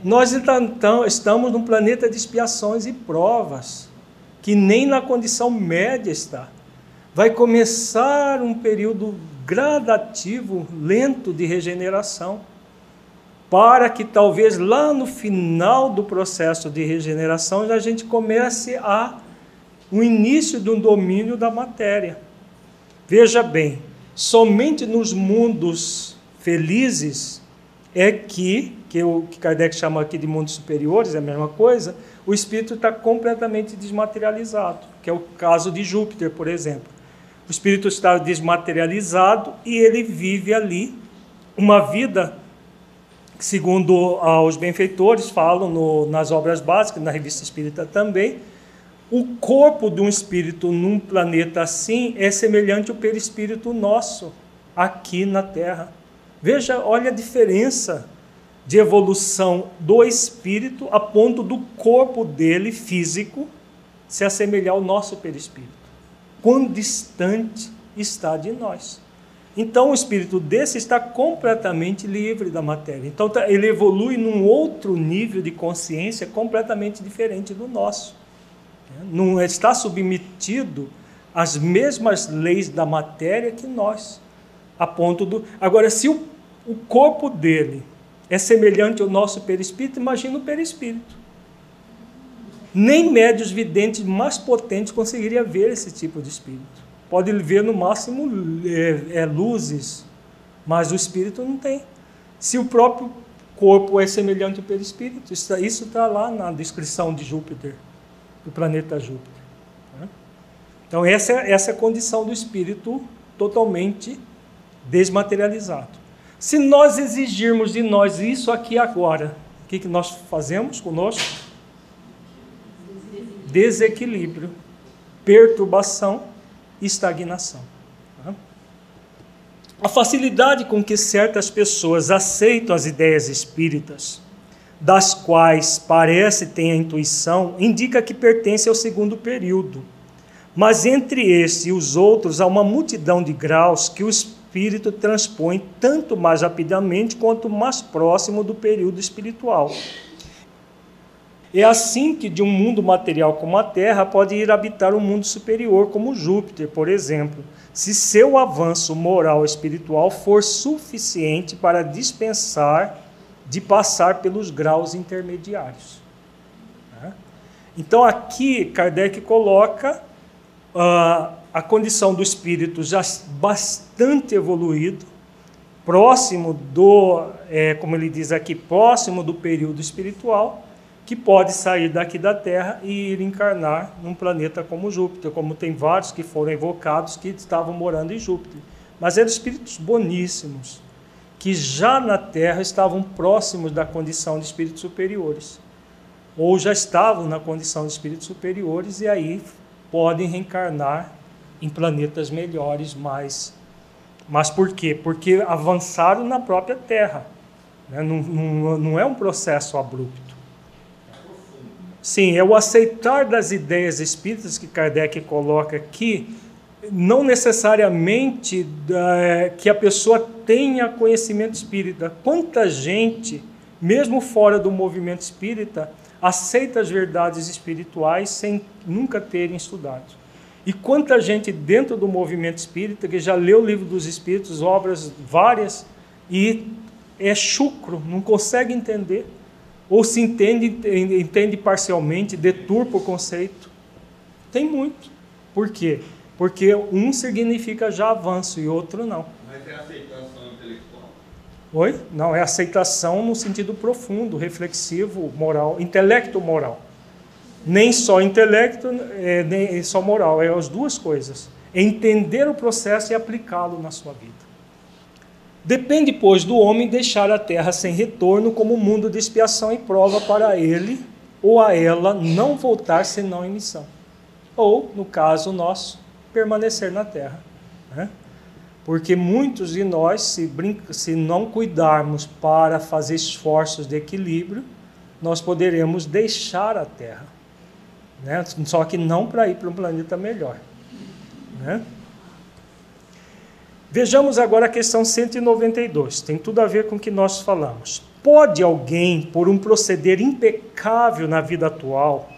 Nós então, estamos num planeta de expiações e provas que nem na condição média está. Vai começar um período gradativo, lento de regeneração, para que talvez lá no final do processo de regeneração a gente comece a o início de um domínio da matéria. Veja bem, somente nos mundos felizes é que, que o que Kardec chama aqui de mundos superiores, é a mesma coisa, o espírito está completamente desmaterializado, que é o caso de Júpiter, por exemplo. O espírito está desmaterializado e ele vive ali uma vida, segundo ah, os benfeitores falam no, nas obras básicas, na revista espírita também, o corpo de um espírito num planeta assim é semelhante ao perispírito nosso aqui na Terra. Veja, olha a diferença de evolução do espírito a ponto do corpo dele físico se assemelhar ao nosso perispírito. Quão distante está de nós. Então o espírito desse está completamente livre da matéria. Então tá, ele evolui num outro nível de consciência completamente diferente do nosso. Não está submetido às mesmas leis da matéria que nós. A ponto do. Agora, se o, o corpo dele é semelhante ao nosso perispírito, imagina o perispírito. Nem médios videntes mais potentes conseguiria ver esse tipo de espírito. Pode ver no máximo é, é, luzes, mas o espírito não tem. Se o próprio corpo é semelhante ao perispírito, isso está lá na descrição de Júpiter, do planeta Júpiter. Né? Então, essa, é, essa é a condição do espírito totalmente desmaterializado. Se nós exigirmos de nós isso aqui agora, o que, que nós fazemos conosco? Desequilíbrio, perturbação estagnação. Tá? A facilidade com que certas pessoas aceitam as ideias espíritas, das quais parece ter a intuição, indica que pertence ao segundo período, Mas entre esse e os outros há uma multidão de graus que o espírito transpõe tanto mais rapidamente quanto mais próximo do período espiritual. É assim que de um mundo material como a Terra pode ir habitar um mundo superior como Júpiter, por exemplo, se seu avanço moral espiritual for suficiente para dispensar de passar pelos graus intermediários. Né? Então aqui Kardec coloca uh, a condição do espírito já bastante evoluído, próximo do, é, como ele diz aqui, próximo do período espiritual, que pode sair daqui da Terra e ir encarnar num planeta como Júpiter, como tem vários que foram evocados que estavam morando em Júpiter. Mas eram espíritos boníssimos, que já na Terra estavam próximos da condição de espíritos superiores, ou já estavam na condição de espíritos superiores e aí podem reencarnar em planetas melhores, mais. Mas por quê? Porque avançaram na própria Terra. Né? Não, não, não é um processo abrupto. Sim, é o aceitar das ideias espíritas que Kardec coloca aqui, não necessariamente é, que a pessoa tenha conhecimento espírita. Quanta gente, mesmo fora do movimento espírita, aceita as verdades espirituais sem nunca terem estudado. E quanta gente dentro do movimento espírita que já leu o livro dos espíritos, obras várias, e é chucro, não consegue entender ou se entende, entende parcialmente, deturpa o conceito. Tem muito. Por quê? Porque um significa já avanço e outro não. Mas é aceitação intelectual? Oi? Não, é aceitação no sentido profundo, reflexivo, moral, intelecto moral. Nem só intelecto, é, nem só moral, é as duas coisas. É entender o processo e aplicá-lo na sua vida. Depende, pois, do homem deixar a terra sem retorno como mundo de expiação e prova para ele ou a ela não voltar senão em missão. Ou, no caso nosso, permanecer na terra. Né? Porque muitos de nós, se, brinca, se não cuidarmos para fazer esforços de equilíbrio, nós poderemos deixar a terra. Né? Só que não para ir para um planeta melhor. Né? Vejamos agora a questão 192, tem tudo a ver com o que nós falamos. Pode alguém, por um proceder impecável na vida atual,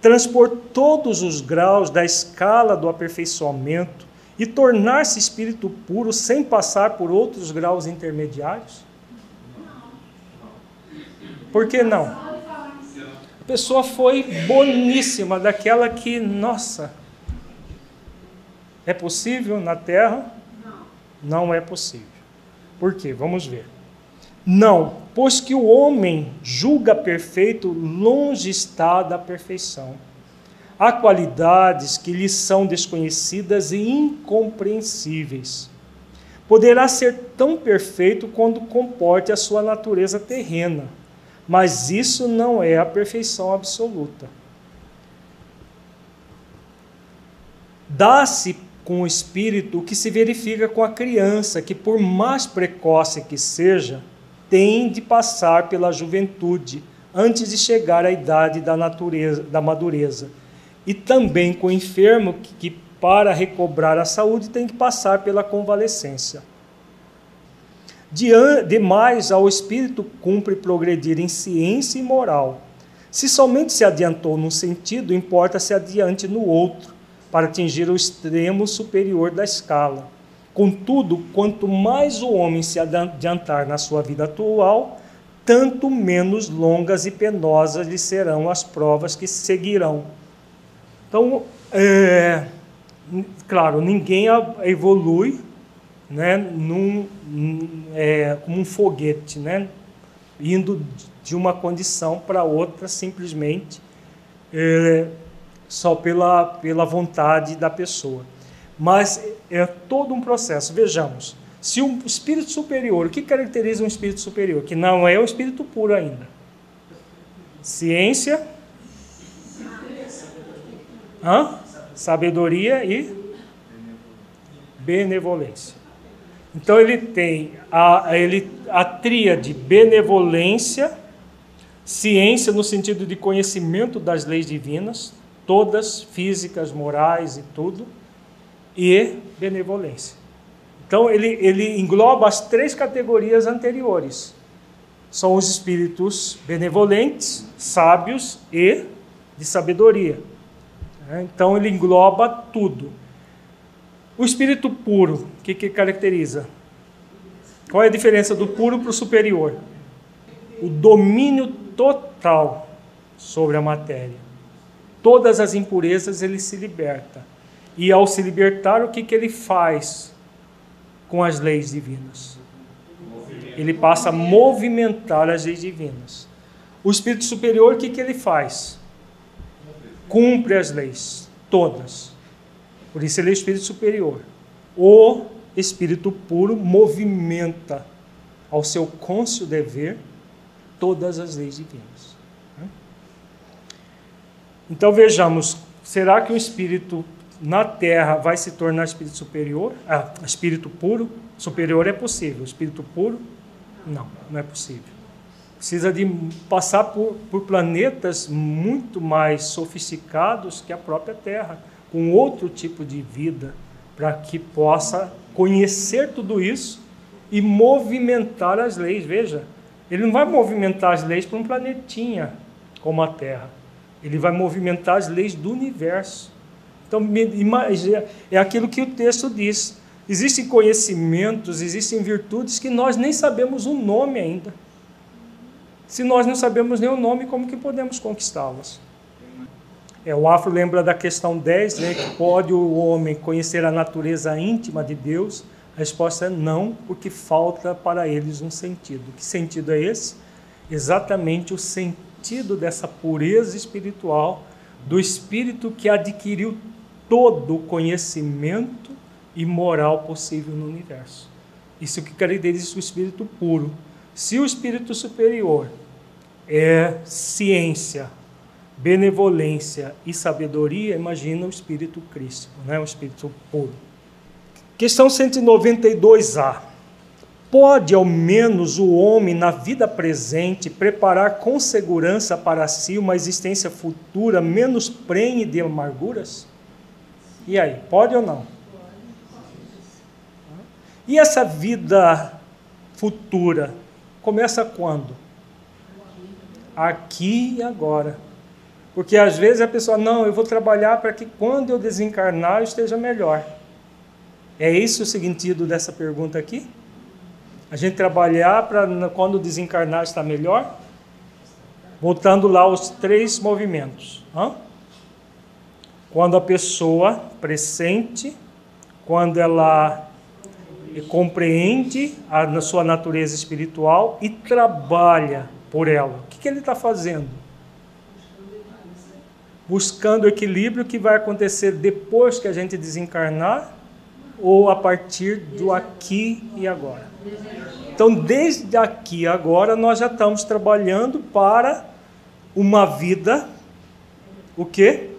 transpor todos os graus da escala do aperfeiçoamento e tornar-se espírito puro sem passar por outros graus intermediários? Por que não? A pessoa foi boníssima, daquela que, nossa, é possível na Terra? Não é possível. Por quê? Vamos ver. Não, pois que o homem julga perfeito, longe está da perfeição. Há qualidades que lhe são desconhecidas e incompreensíveis. Poderá ser tão perfeito quando comporte a sua natureza terrena, mas isso não é a perfeição absoluta. Dá-se com o espírito o que se verifica com a criança, que por mais precoce que seja, tem de passar pela juventude antes de chegar à idade da natureza, da madureza. E também com o enfermo que, que para recobrar a saúde tem que passar pela convalescência. Demais ao espírito cumpre progredir em ciência e moral. Se somente se adiantou num sentido, importa se adiante no outro para atingir o extremo superior da escala. Contudo, quanto mais o homem se adiantar na sua vida atual, tanto menos longas e penosas lhe serão as provas que seguirão. Então, é, claro, ninguém evolui né, num, é, como um foguete, né, indo de uma condição para outra simplesmente. É, só pela, pela vontade da pessoa. Mas é todo um processo. Vejamos, se um espírito superior, o que caracteriza um espírito superior? Que não é o espírito puro ainda. Ciência, Hã? sabedoria e benevolência. Então ele tem a, ele, a tríade benevolência, ciência no sentido de conhecimento das leis divinas, todas físicas, morais e tudo, e benevolência. Então ele, ele engloba as três categorias anteriores. São os espíritos benevolentes, sábios e de sabedoria. É, então ele engloba tudo. O espírito puro, o que, que caracteriza? Qual é a diferença do puro para o superior? O domínio total sobre a matéria. Todas as impurezas ele se liberta. E ao se libertar, o que, que ele faz com as leis divinas? Ele passa a movimentar as leis divinas. O espírito superior, o que, que ele faz? Cumpre as leis, todas. Por isso ele é o espírito superior. O espírito puro movimenta ao seu cônscio dever todas as leis divinas. Então vejamos, será que o espírito na terra vai se tornar espírito superior? Ah, espírito puro? Superior é possível, espírito puro? Não, não é possível. Precisa de passar por, por planetas muito mais sofisticados que a própria Terra com outro tipo de vida, para que possa conhecer tudo isso e movimentar as leis. Veja, ele não vai movimentar as leis para um planetinha como a Terra. Ele vai movimentar as leis do universo. Então, é aquilo que o texto diz. Existem conhecimentos, existem virtudes que nós nem sabemos o nome ainda. Se nós não sabemos nem o nome, como que podemos conquistá-las? É, o Afro lembra da questão 10, né, que pode o homem conhecer a natureza íntima de Deus? A resposta é não, porque falta para eles um sentido. Que sentido é esse? Exatamente o sentido dessa pureza espiritual, do espírito que adquiriu todo o conhecimento e moral possível no universo. Isso que caracteriza o espírito puro. Se o espírito superior é ciência, benevolência e sabedoria, imagina o espírito crístico, né? o espírito puro. Questão 192A. Pode ao menos o homem, na vida presente, preparar com segurança para si uma existência futura menos prenhe de amarguras? E aí, pode ou não? E essa vida futura começa quando? Aqui e agora. Porque às vezes a pessoa, não, eu vou trabalhar para que quando eu desencarnar eu esteja melhor. É esse o sentido dessa pergunta aqui? A gente trabalhar para quando desencarnar estar melhor? Voltando lá aos três movimentos. Hã? Quando a pessoa pressente, quando ela compreende a sua natureza espiritual e trabalha por ela. O que, que ele está fazendo? buscando o equilíbrio que vai acontecer depois que a gente desencarnar ou a partir do aqui e agora. Então, desde aqui e agora, nós já estamos trabalhando para uma vida, o quê?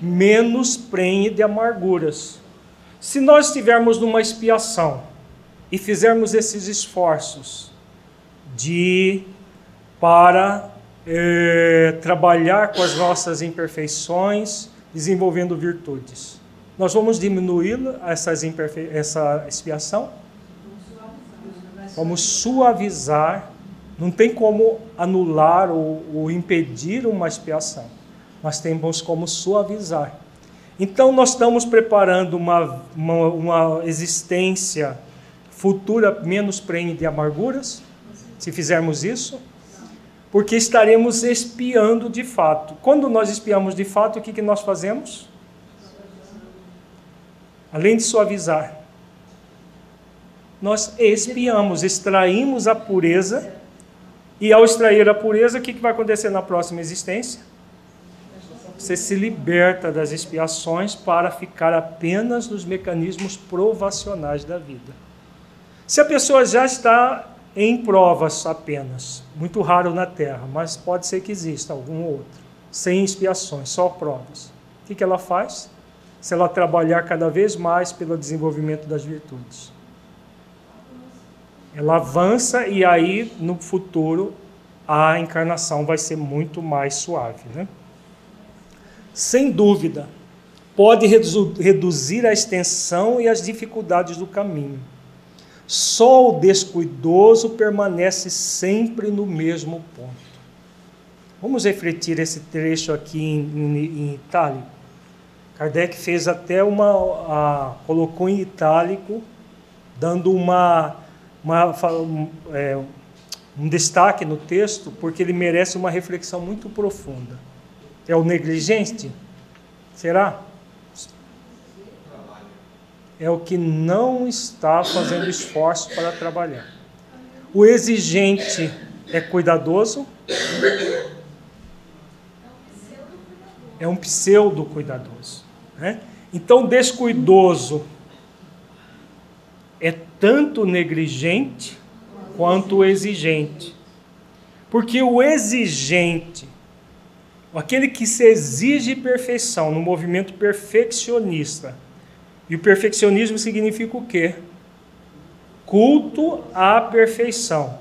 Menos prenhe de amarguras. Se nós estivermos numa expiação e fizermos esses esforços de para é, trabalhar com as nossas imperfeições, desenvolvendo virtudes. Nós vamos diminuir essas imperfe... essa expiação? Vamos suavizar. Não tem como anular ou, ou impedir uma expiação, mas temos como suavizar. Então, nós estamos preparando uma, uma, uma existência futura menos prenhe de amarguras, se fizermos isso porque estaremos espiando de fato. Quando nós espiamos de fato, o que, que nós fazemos? Além de suavizar, nós espiamos, extraímos a pureza, e ao extrair a pureza, o que, que vai acontecer na próxima existência? Você se liberta das expiações para ficar apenas nos mecanismos provacionais da vida. Se a pessoa já está em provas apenas. Muito raro na Terra, mas pode ser que exista algum outro. Sem expiações, só provas. O que, ela faz? Se ela trabalhar cada vez mais pelo desenvolvimento das virtudes. Ela avança e aí no futuro a encarnação vai ser muito mais suave. Né? Sem dúvida, pode reduzir a extensão e as dificuldades do caminho. Só o descuidoso permanece sempre no mesmo ponto. Vamos refletir esse trecho aqui em, em, em itálico. Kardec fez até uma. A, colocou em itálico, dando uma, uma é, um destaque no texto, porque ele merece uma reflexão muito profunda. É o negligente? Será? É o que não está fazendo esforço para trabalhar. O exigente é cuidadoso? É um pseudo cuidadoso. Né? Então, descuidoso é tanto negligente quanto exigente. Porque o exigente, aquele que se exige perfeição no movimento perfeccionista, e o perfeccionismo significa o quê? Culto à perfeição.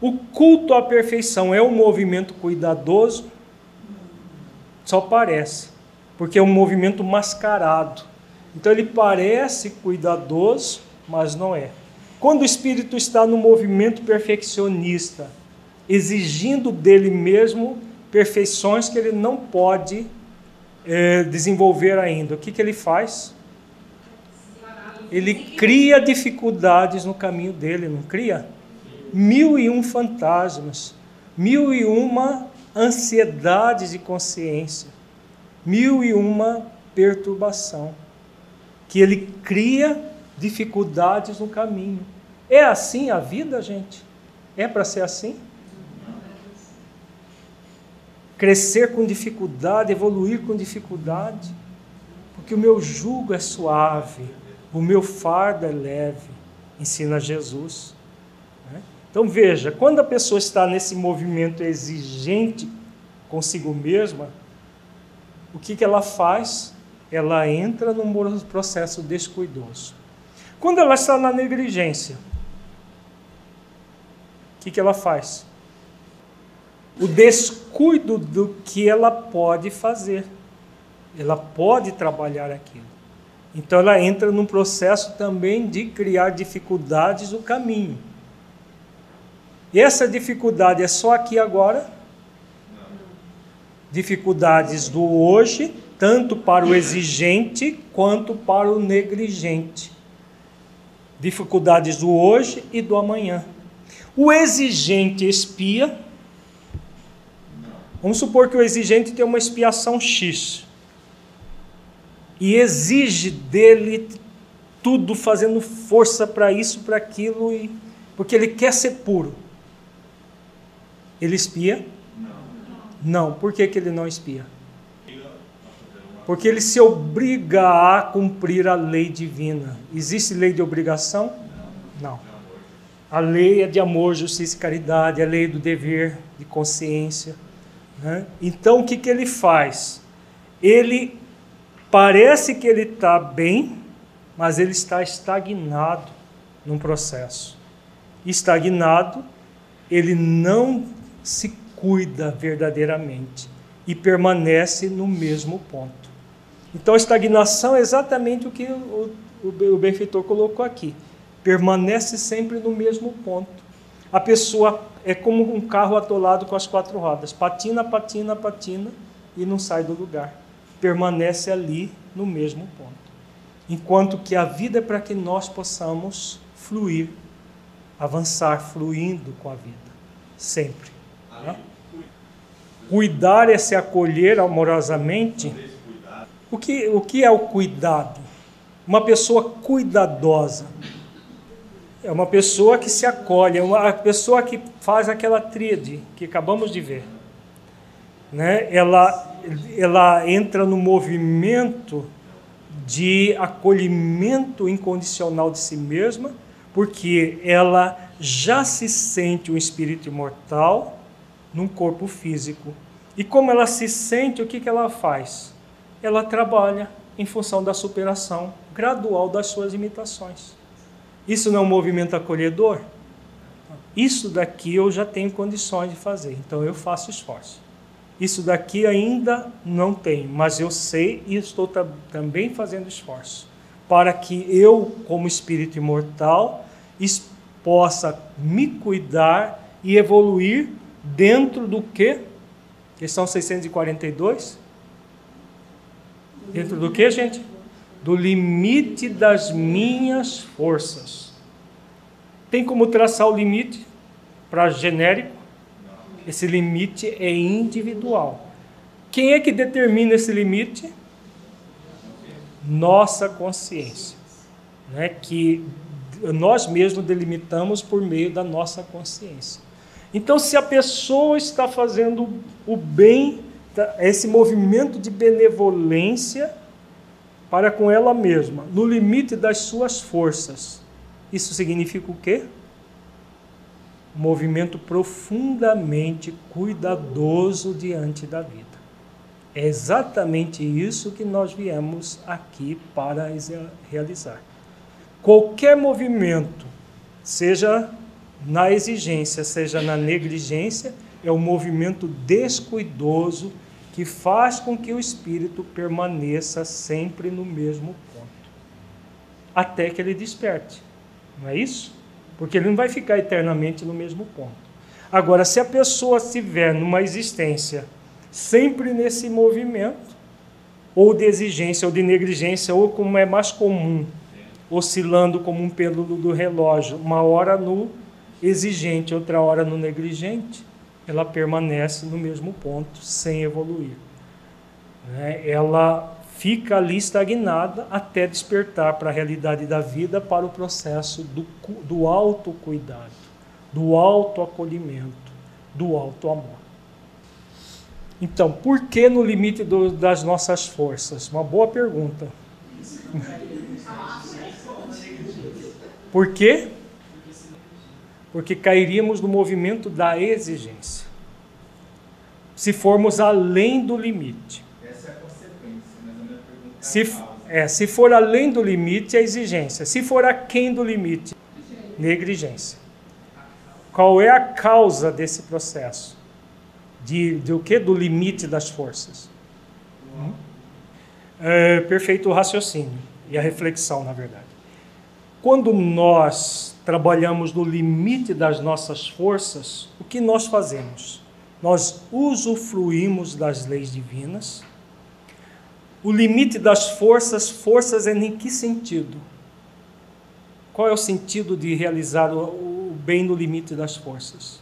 O culto à perfeição é um movimento cuidadoso? Só parece, porque é um movimento mascarado. Então ele parece cuidadoso, mas não é. Quando o espírito está no movimento perfeccionista, exigindo dele mesmo perfeições que ele não pode é, desenvolver ainda, o que, que ele faz? Ele cria dificuldades no caminho dele, não cria? Mil e um fantasmas, mil e uma ansiedades de consciência, mil e uma perturbação, que ele cria dificuldades no caminho. É assim a vida, gente? É para ser assim? Crescer com dificuldade, evoluir com dificuldade, porque o meu jugo é suave, o meu fardo é leve, ensina Jesus. Né? Então veja, quando a pessoa está nesse movimento exigente consigo mesma, o que, que ela faz? Ela entra num processo descuidoso. Quando ela está na negligência, o que, que ela faz? O descuido do que ela pode fazer. Ela pode trabalhar aquilo. Então ela entra num processo também de criar dificuldades no caminho. E essa dificuldade é só aqui agora? Dificuldades do hoje, tanto para o exigente quanto para o negligente dificuldades do hoje e do amanhã. O exigente espia. Vamos supor que o exigente tem uma expiação X e exige dele tudo, fazendo força para isso, para aquilo, e, porque ele quer ser puro. Ele espia? Não. Não. Por que, que ele não espia? Porque ele se obriga a cumprir a lei divina. Existe lei de obrigação? Não. A lei é de amor, justiça e caridade, a lei do dever, de consciência. Né? Então o que, que ele faz? Ele parece que ele está bem, mas ele está estagnado num processo. Estagnado, ele não se cuida verdadeiramente e permanece no mesmo ponto. Então estagnação é exatamente o que o, o, o benfeitor colocou aqui. Permanece sempre no mesmo ponto. A pessoa é como um carro atolado com as quatro rodas. Patina, patina, patina e não sai do lugar. Permanece ali no mesmo ponto. Enquanto que a vida é para que nós possamos fluir, avançar fluindo com a vida. Sempre. Né? Cuidar é se acolher amorosamente o que, o que é o cuidado? Uma pessoa cuidadosa. É uma pessoa que se acolhe, é uma pessoa que faz aquela tríade que acabamos de ver. Né? Ela, ela entra no movimento de acolhimento incondicional de si mesma, porque ela já se sente um espírito imortal num corpo físico. E como ela se sente, o que, que ela faz? ela trabalha em função da superação gradual das suas limitações. Isso não é um movimento acolhedor? Isso daqui eu já tenho condições de fazer, então eu faço esforço. isso daqui ainda não tem, mas eu sei e estou também fazendo esforço para que eu, como espírito imortal, possa me cuidar e evoluir dentro do que? Questão 642? Dentro do que, gente? Do limite das minhas forças. Tem como traçar o limite para genérico? Esse limite é individual. Quem é que determina esse limite? Nossa consciência. Né? Que nós mesmos delimitamos por meio da nossa consciência. Então, se a pessoa está fazendo o bem, tá, esse movimento de benevolência para com ela mesma, no limite das suas forças, isso significa o quê? movimento profundamente cuidadoso diante da vida. É exatamente isso que nós viemos aqui para realizar. Qualquer movimento, seja na exigência, seja na negligência, é um movimento descuidoso que faz com que o espírito permaneça sempre no mesmo ponto, até que ele desperte. Não é isso? porque ele não vai ficar eternamente no mesmo ponto. Agora, se a pessoa estiver numa existência sempre nesse movimento, ou de exigência, ou de negligência, ou como é mais comum, oscilando como um pêndulo do relógio, uma hora no exigente, outra hora no negligente, ela permanece no mesmo ponto, sem evoluir. Né? Ela fica ali estagnada até despertar para a realidade da vida, para o processo do, do autocuidado, do autoacolhimento, do autoamor. Então, por que no limite do, das nossas forças? Uma boa pergunta. Por quê? Porque cairíamos no movimento da exigência. Se formos além do limite. Se, é, se for além do limite, é exigência. Se for aquém do limite, negligência. Qual é a causa desse processo? De, de o que? Do limite das forças. Hum? É, perfeito o raciocínio e a reflexão, na verdade. Quando nós trabalhamos no limite das nossas forças, o que nós fazemos? Nós usufruímos das leis divinas o limite das forças, forças é em que sentido? Qual é o sentido de realizar o, bem no limite das forças?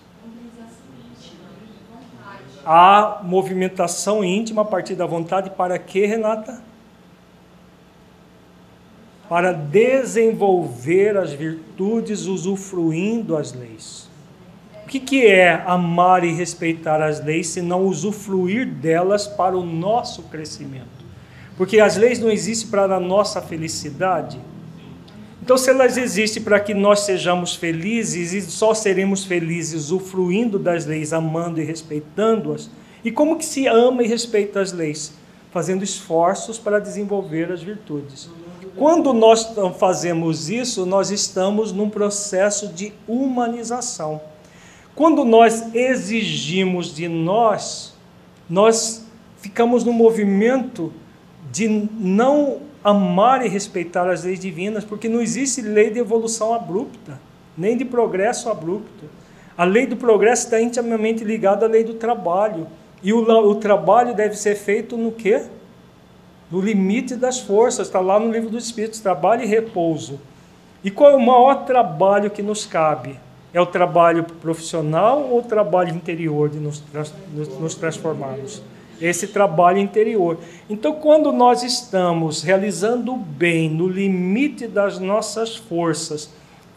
A movimentação íntima a partir da vontade para quê, Renata? Para desenvolver as virtudes usufruindo as leis. O que, que é amar e respeitar as leis se não usufruir delas para o nosso crescimento? Porque as leis não existem para a nossa felicidade. Então, se elas existem para que nós sejamos felizes e só seremos felizes usufruindo das leis, amando e respeitando-as, e como que se ama e respeita as leis? Fazendo esforços para desenvolver as virtudes. Quando nós fazemos isso, nós estamos num processo de humanização. Quando nós exigimos de nós, nós ficamos no movimento de não amar e respeitar as leis divinas, porque não existe lei de evolução abrupta, nem de progresso abrupto. A lei do progresso está intimamente ligada à lei do trabalho. E o, o trabalho deve ser feito no quê? No limite das forças, está lá no livro dos Espíritos, trabalho e repouso. E qual é o maior trabalho que nos cabe? É o trabalho profissional ou o trabalho interior de nos, nos, nos transformarmos? Esse trabalho interior. Então, quando nós estamos realizando o bem no limite das nossas forças,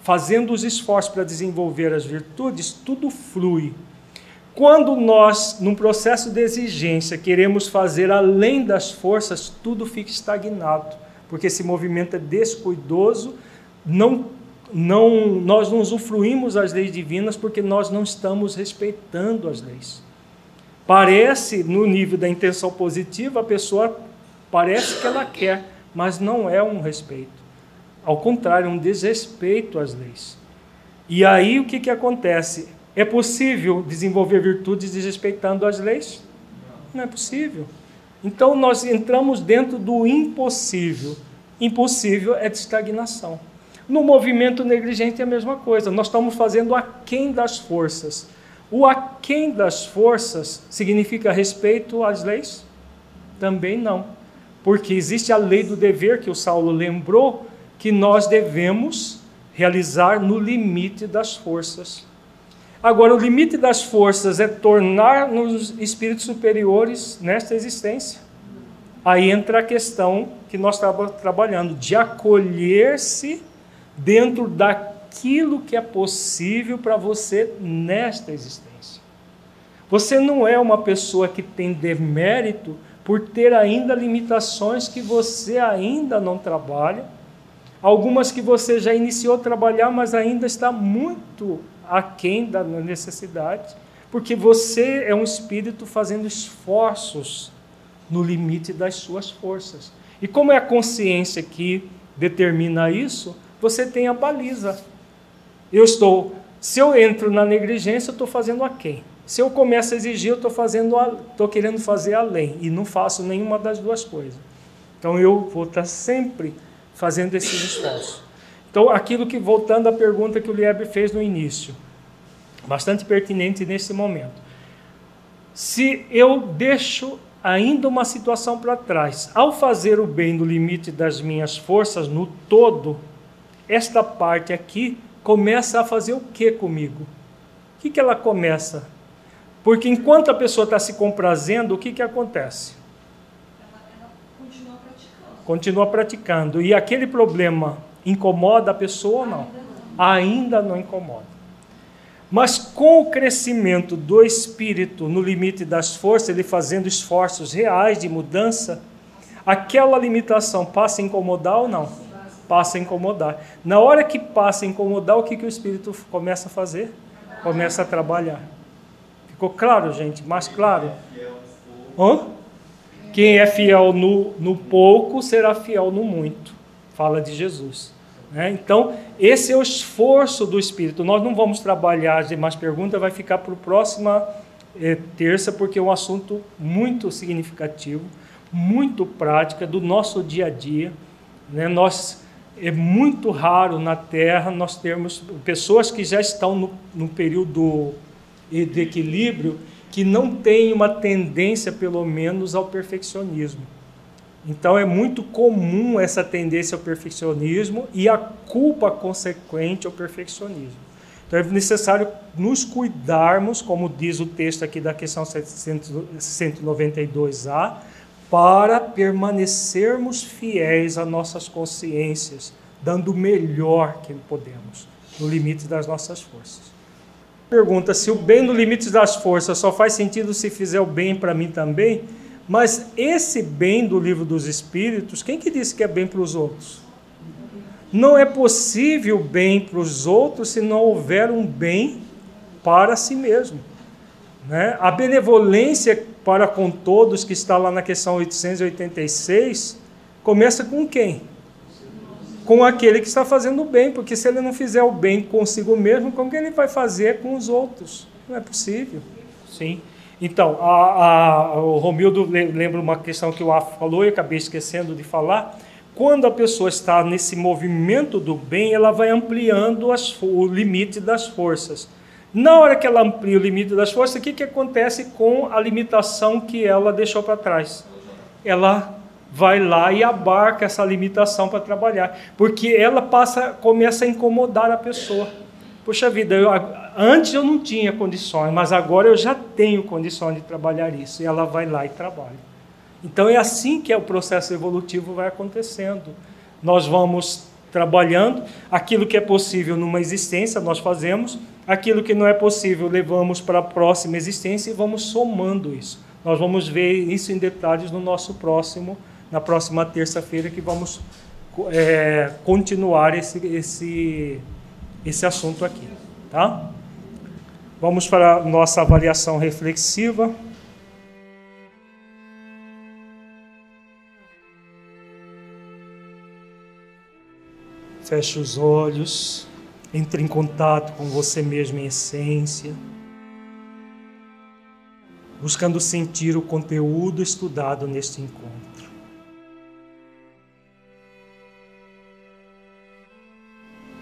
fazendo os esforços para desenvolver as virtudes, tudo flui. Quando nós, num processo de exigência, queremos fazer além das forças, tudo fica estagnado, porque esse movimento é descuidoso, não, não, nós não usufruímos as leis divinas porque nós não estamos respeitando as leis. Parece, no nível da intenção positiva, a pessoa parece que ela quer, mas não é um respeito. Ao contrário, é um desrespeito às leis. E aí o que, que acontece? É possível desenvolver virtudes desrespeitando as leis? Não é possível. Então nós entramos dentro do impossível. Impossível é de estagnação. No movimento negligente é a mesma coisa. Nós estamos fazendo aquém das forças. O aquém das forças significa respeito às leis? Também não. Porque existe a lei do dever que o Saulo lembrou que nós devemos realizar no limite das forças. Agora, o limite das forças é tornar-nos espíritos superiores nesta existência. Aí entra a questão que nós estamos trabalhando, de acolher-se dentro daquilo que é possível para você nesta existência. Você não é uma pessoa que tem demérito por ter ainda limitações que você ainda não trabalha, algumas que você já iniciou a trabalhar, mas ainda está muito aquém da necessidade, porque você é um espírito fazendo esforços no limite das suas forças. E como é a consciência que determina isso, você tem a baliza. Eu estou, se eu entro na negligência, eu estou fazendo a quem? Se eu começo a exigir, eu estou fazendo, estou querendo fazer além e não faço nenhuma das duas coisas. Então eu vou estar sempre fazendo esses esforços. Então, aquilo que, voltando à pergunta que o Lieber fez no início, bastante pertinente nesse momento. Se eu deixo ainda uma situação para trás, ao fazer o bem no limite das minhas forças, no todo, esta parte aqui começa a fazer o que comigo? O que, que ela começa? Porque enquanto a pessoa está se comprazendo, o que, que acontece? Ela, ela continua praticando. Continua praticando. E aquele problema Incomoda a pessoa ou não? Ainda não incomoda. Mas com o crescimento do espírito no limite das forças, ele fazendo esforços reais de mudança, aquela limitação passa a incomodar ou não? Passa a incomodar. Na hora que passa a incomodar, o que, que o espírito começa a fazer? Começa a trabalhar. Ficou claro, gente? Mais claro? Hã? Quem é fiel no, no pouco será fiel no muito fala de Jesus. Né? Então, esse é o esforço do Espírito. Nós não vamos trabalhar as demais perguntas, vai ficar para a próxima eh, terça, porque é um assunto muito significativo, muito prática do nosso dia a dia. Né? Nós é muito raro na Terra nós termos pessoas que já estão no, no período de equilíbrio que não têm uma tendência, pelo menos, ao perfeccionismo. Então é muito comum essa tendência ao perfeccionismo e a culpa consequente ao perfeccionismo. Então é necessário nos cuidarmos, como diz o texto aqui da questão 192A, para permanecermos fiéis às nossas consciências, dando o melhor que podemos, no limite das nossas forças. Pergunta: se o bem no limite das forças só faz sentido se fizer o bem para mim também? Mas esse bem do livro dos Espíritos, quem que disse que é bem para os outros? Não é possível bem para os outros se não houver um bem para si mesmo. Né? A benevolência para com todos, que está lá na questão 886, começa com quem? Com aquele que está fazendo o bem, porque se ele não fizer o bem consigo mesmo, como que ele vai fazer com os outros? Não é possível. Sim. Então, a, a, o Romildo lembra uma questão que o Afo falou e acabei esquecendo de falar. Quando a pessoa está nesse movimento do bem, ela vai ampliando as, o limite das forças. Na hora que ela amplia o limite das forças, o que, que acontece com a limitação que ela deixou para trás? Ela vai lá e abarca essa limitação para trabalhar, porque ela passa, começa a incomodar a pessoa. Puxa vida, eu, antes eu não tinha condições, mas agora eu já tenho condições de trabalhar isso. E ela vai lá e trabalha. Então é assim que é o processo evolutivo vai acontecendo. Nós vamos trabalhando aquilo que é possível numa existência, nós fazemos, aquilo que não é possível, levamos para a próxima existência e vamos somando isso. Nós vamos ver isso em detalhes no nosso próximo, na próxima terça-feira, que vamos é, continuar esse, esse esse assunto aqui, tá? Vamos para a nossa avaliação reflexiva. Feche os olhos, entre em contato com você mesmo em essência. buscando sentir o conteúdo estudado neste encontro.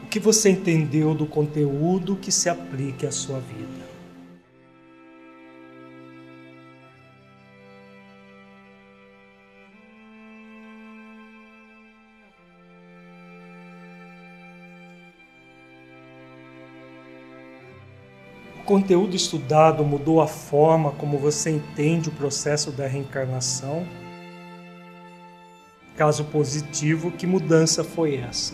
O que você entendeu do conteúdo que se aplique à sua vida? Conteúdo estudado mudou a forma como você entende o processo da reencarnação? Caso positivo, que mudança foi essa?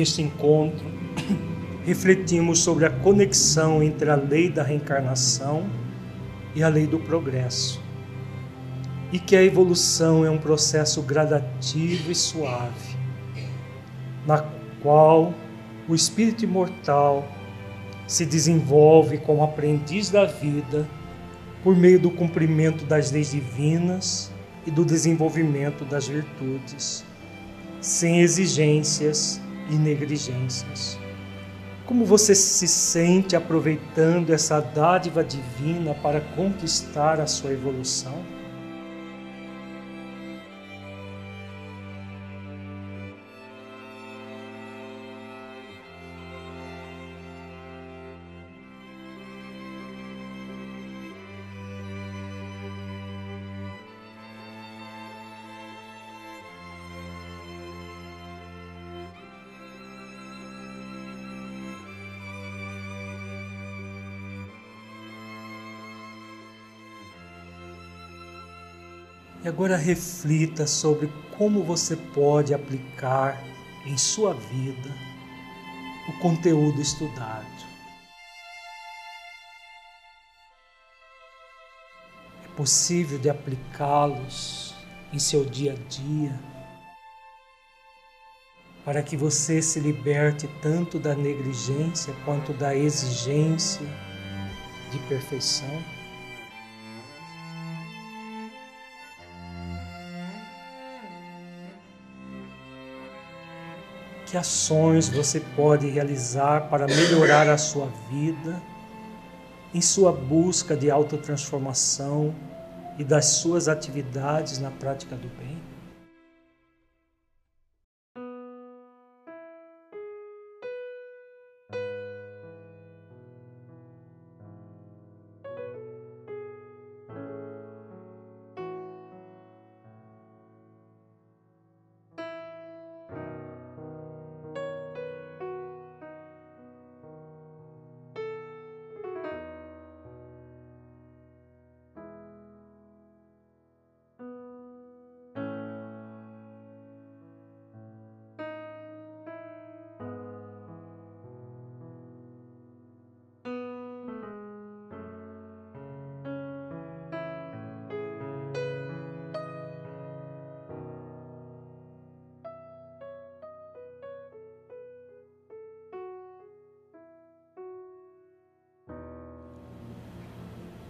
Neste encontro, refletimos sobre a conexão entre a lei da reencarnação e a lei do progresso, e que a evolução é um processo gradativo e suave, na qual o espírito imortal se desenvolve como aprendiz da vida por meio do cumprimento das leis divinas e do desenvolvimento das virtudes, sem exigências e negligências. Como você se sente aproveitando essa dádiva divina para conquistar a sua evolução? Agora reflita sobre como você pode aplicar em sua vida o conteúdo estudado. É possível de aplicá-los em seu dia a dia para que você se liberte tanto da negligência quanto da exigência de perfeição. Que ações você pode realizar para melhorar a sua vida em sua busca de autotransformação e das suas atividades na prática do bem?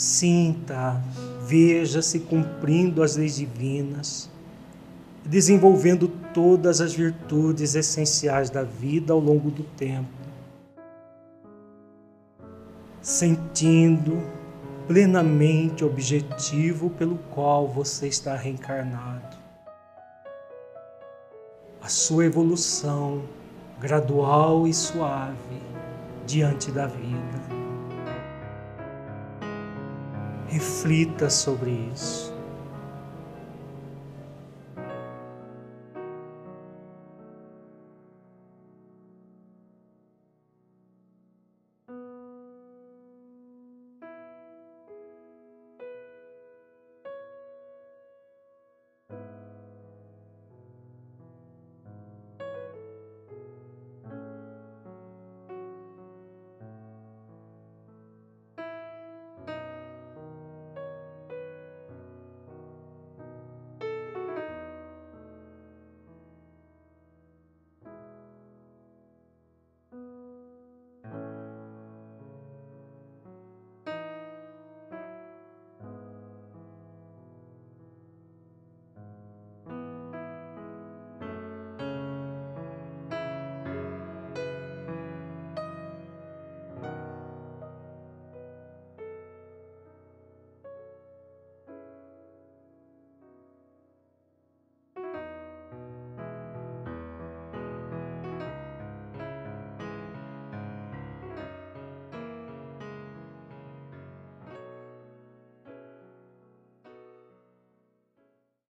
Sinta, veja-se cumprindo as leis divinas, desenvolvendo todas as virtudes essenciais da vida ao longo do tempo, sentindo plenamente o objetivo pelo qual você está reencarnado. A sua evolução gradual e suave diante da vida. Reflita sobre isso.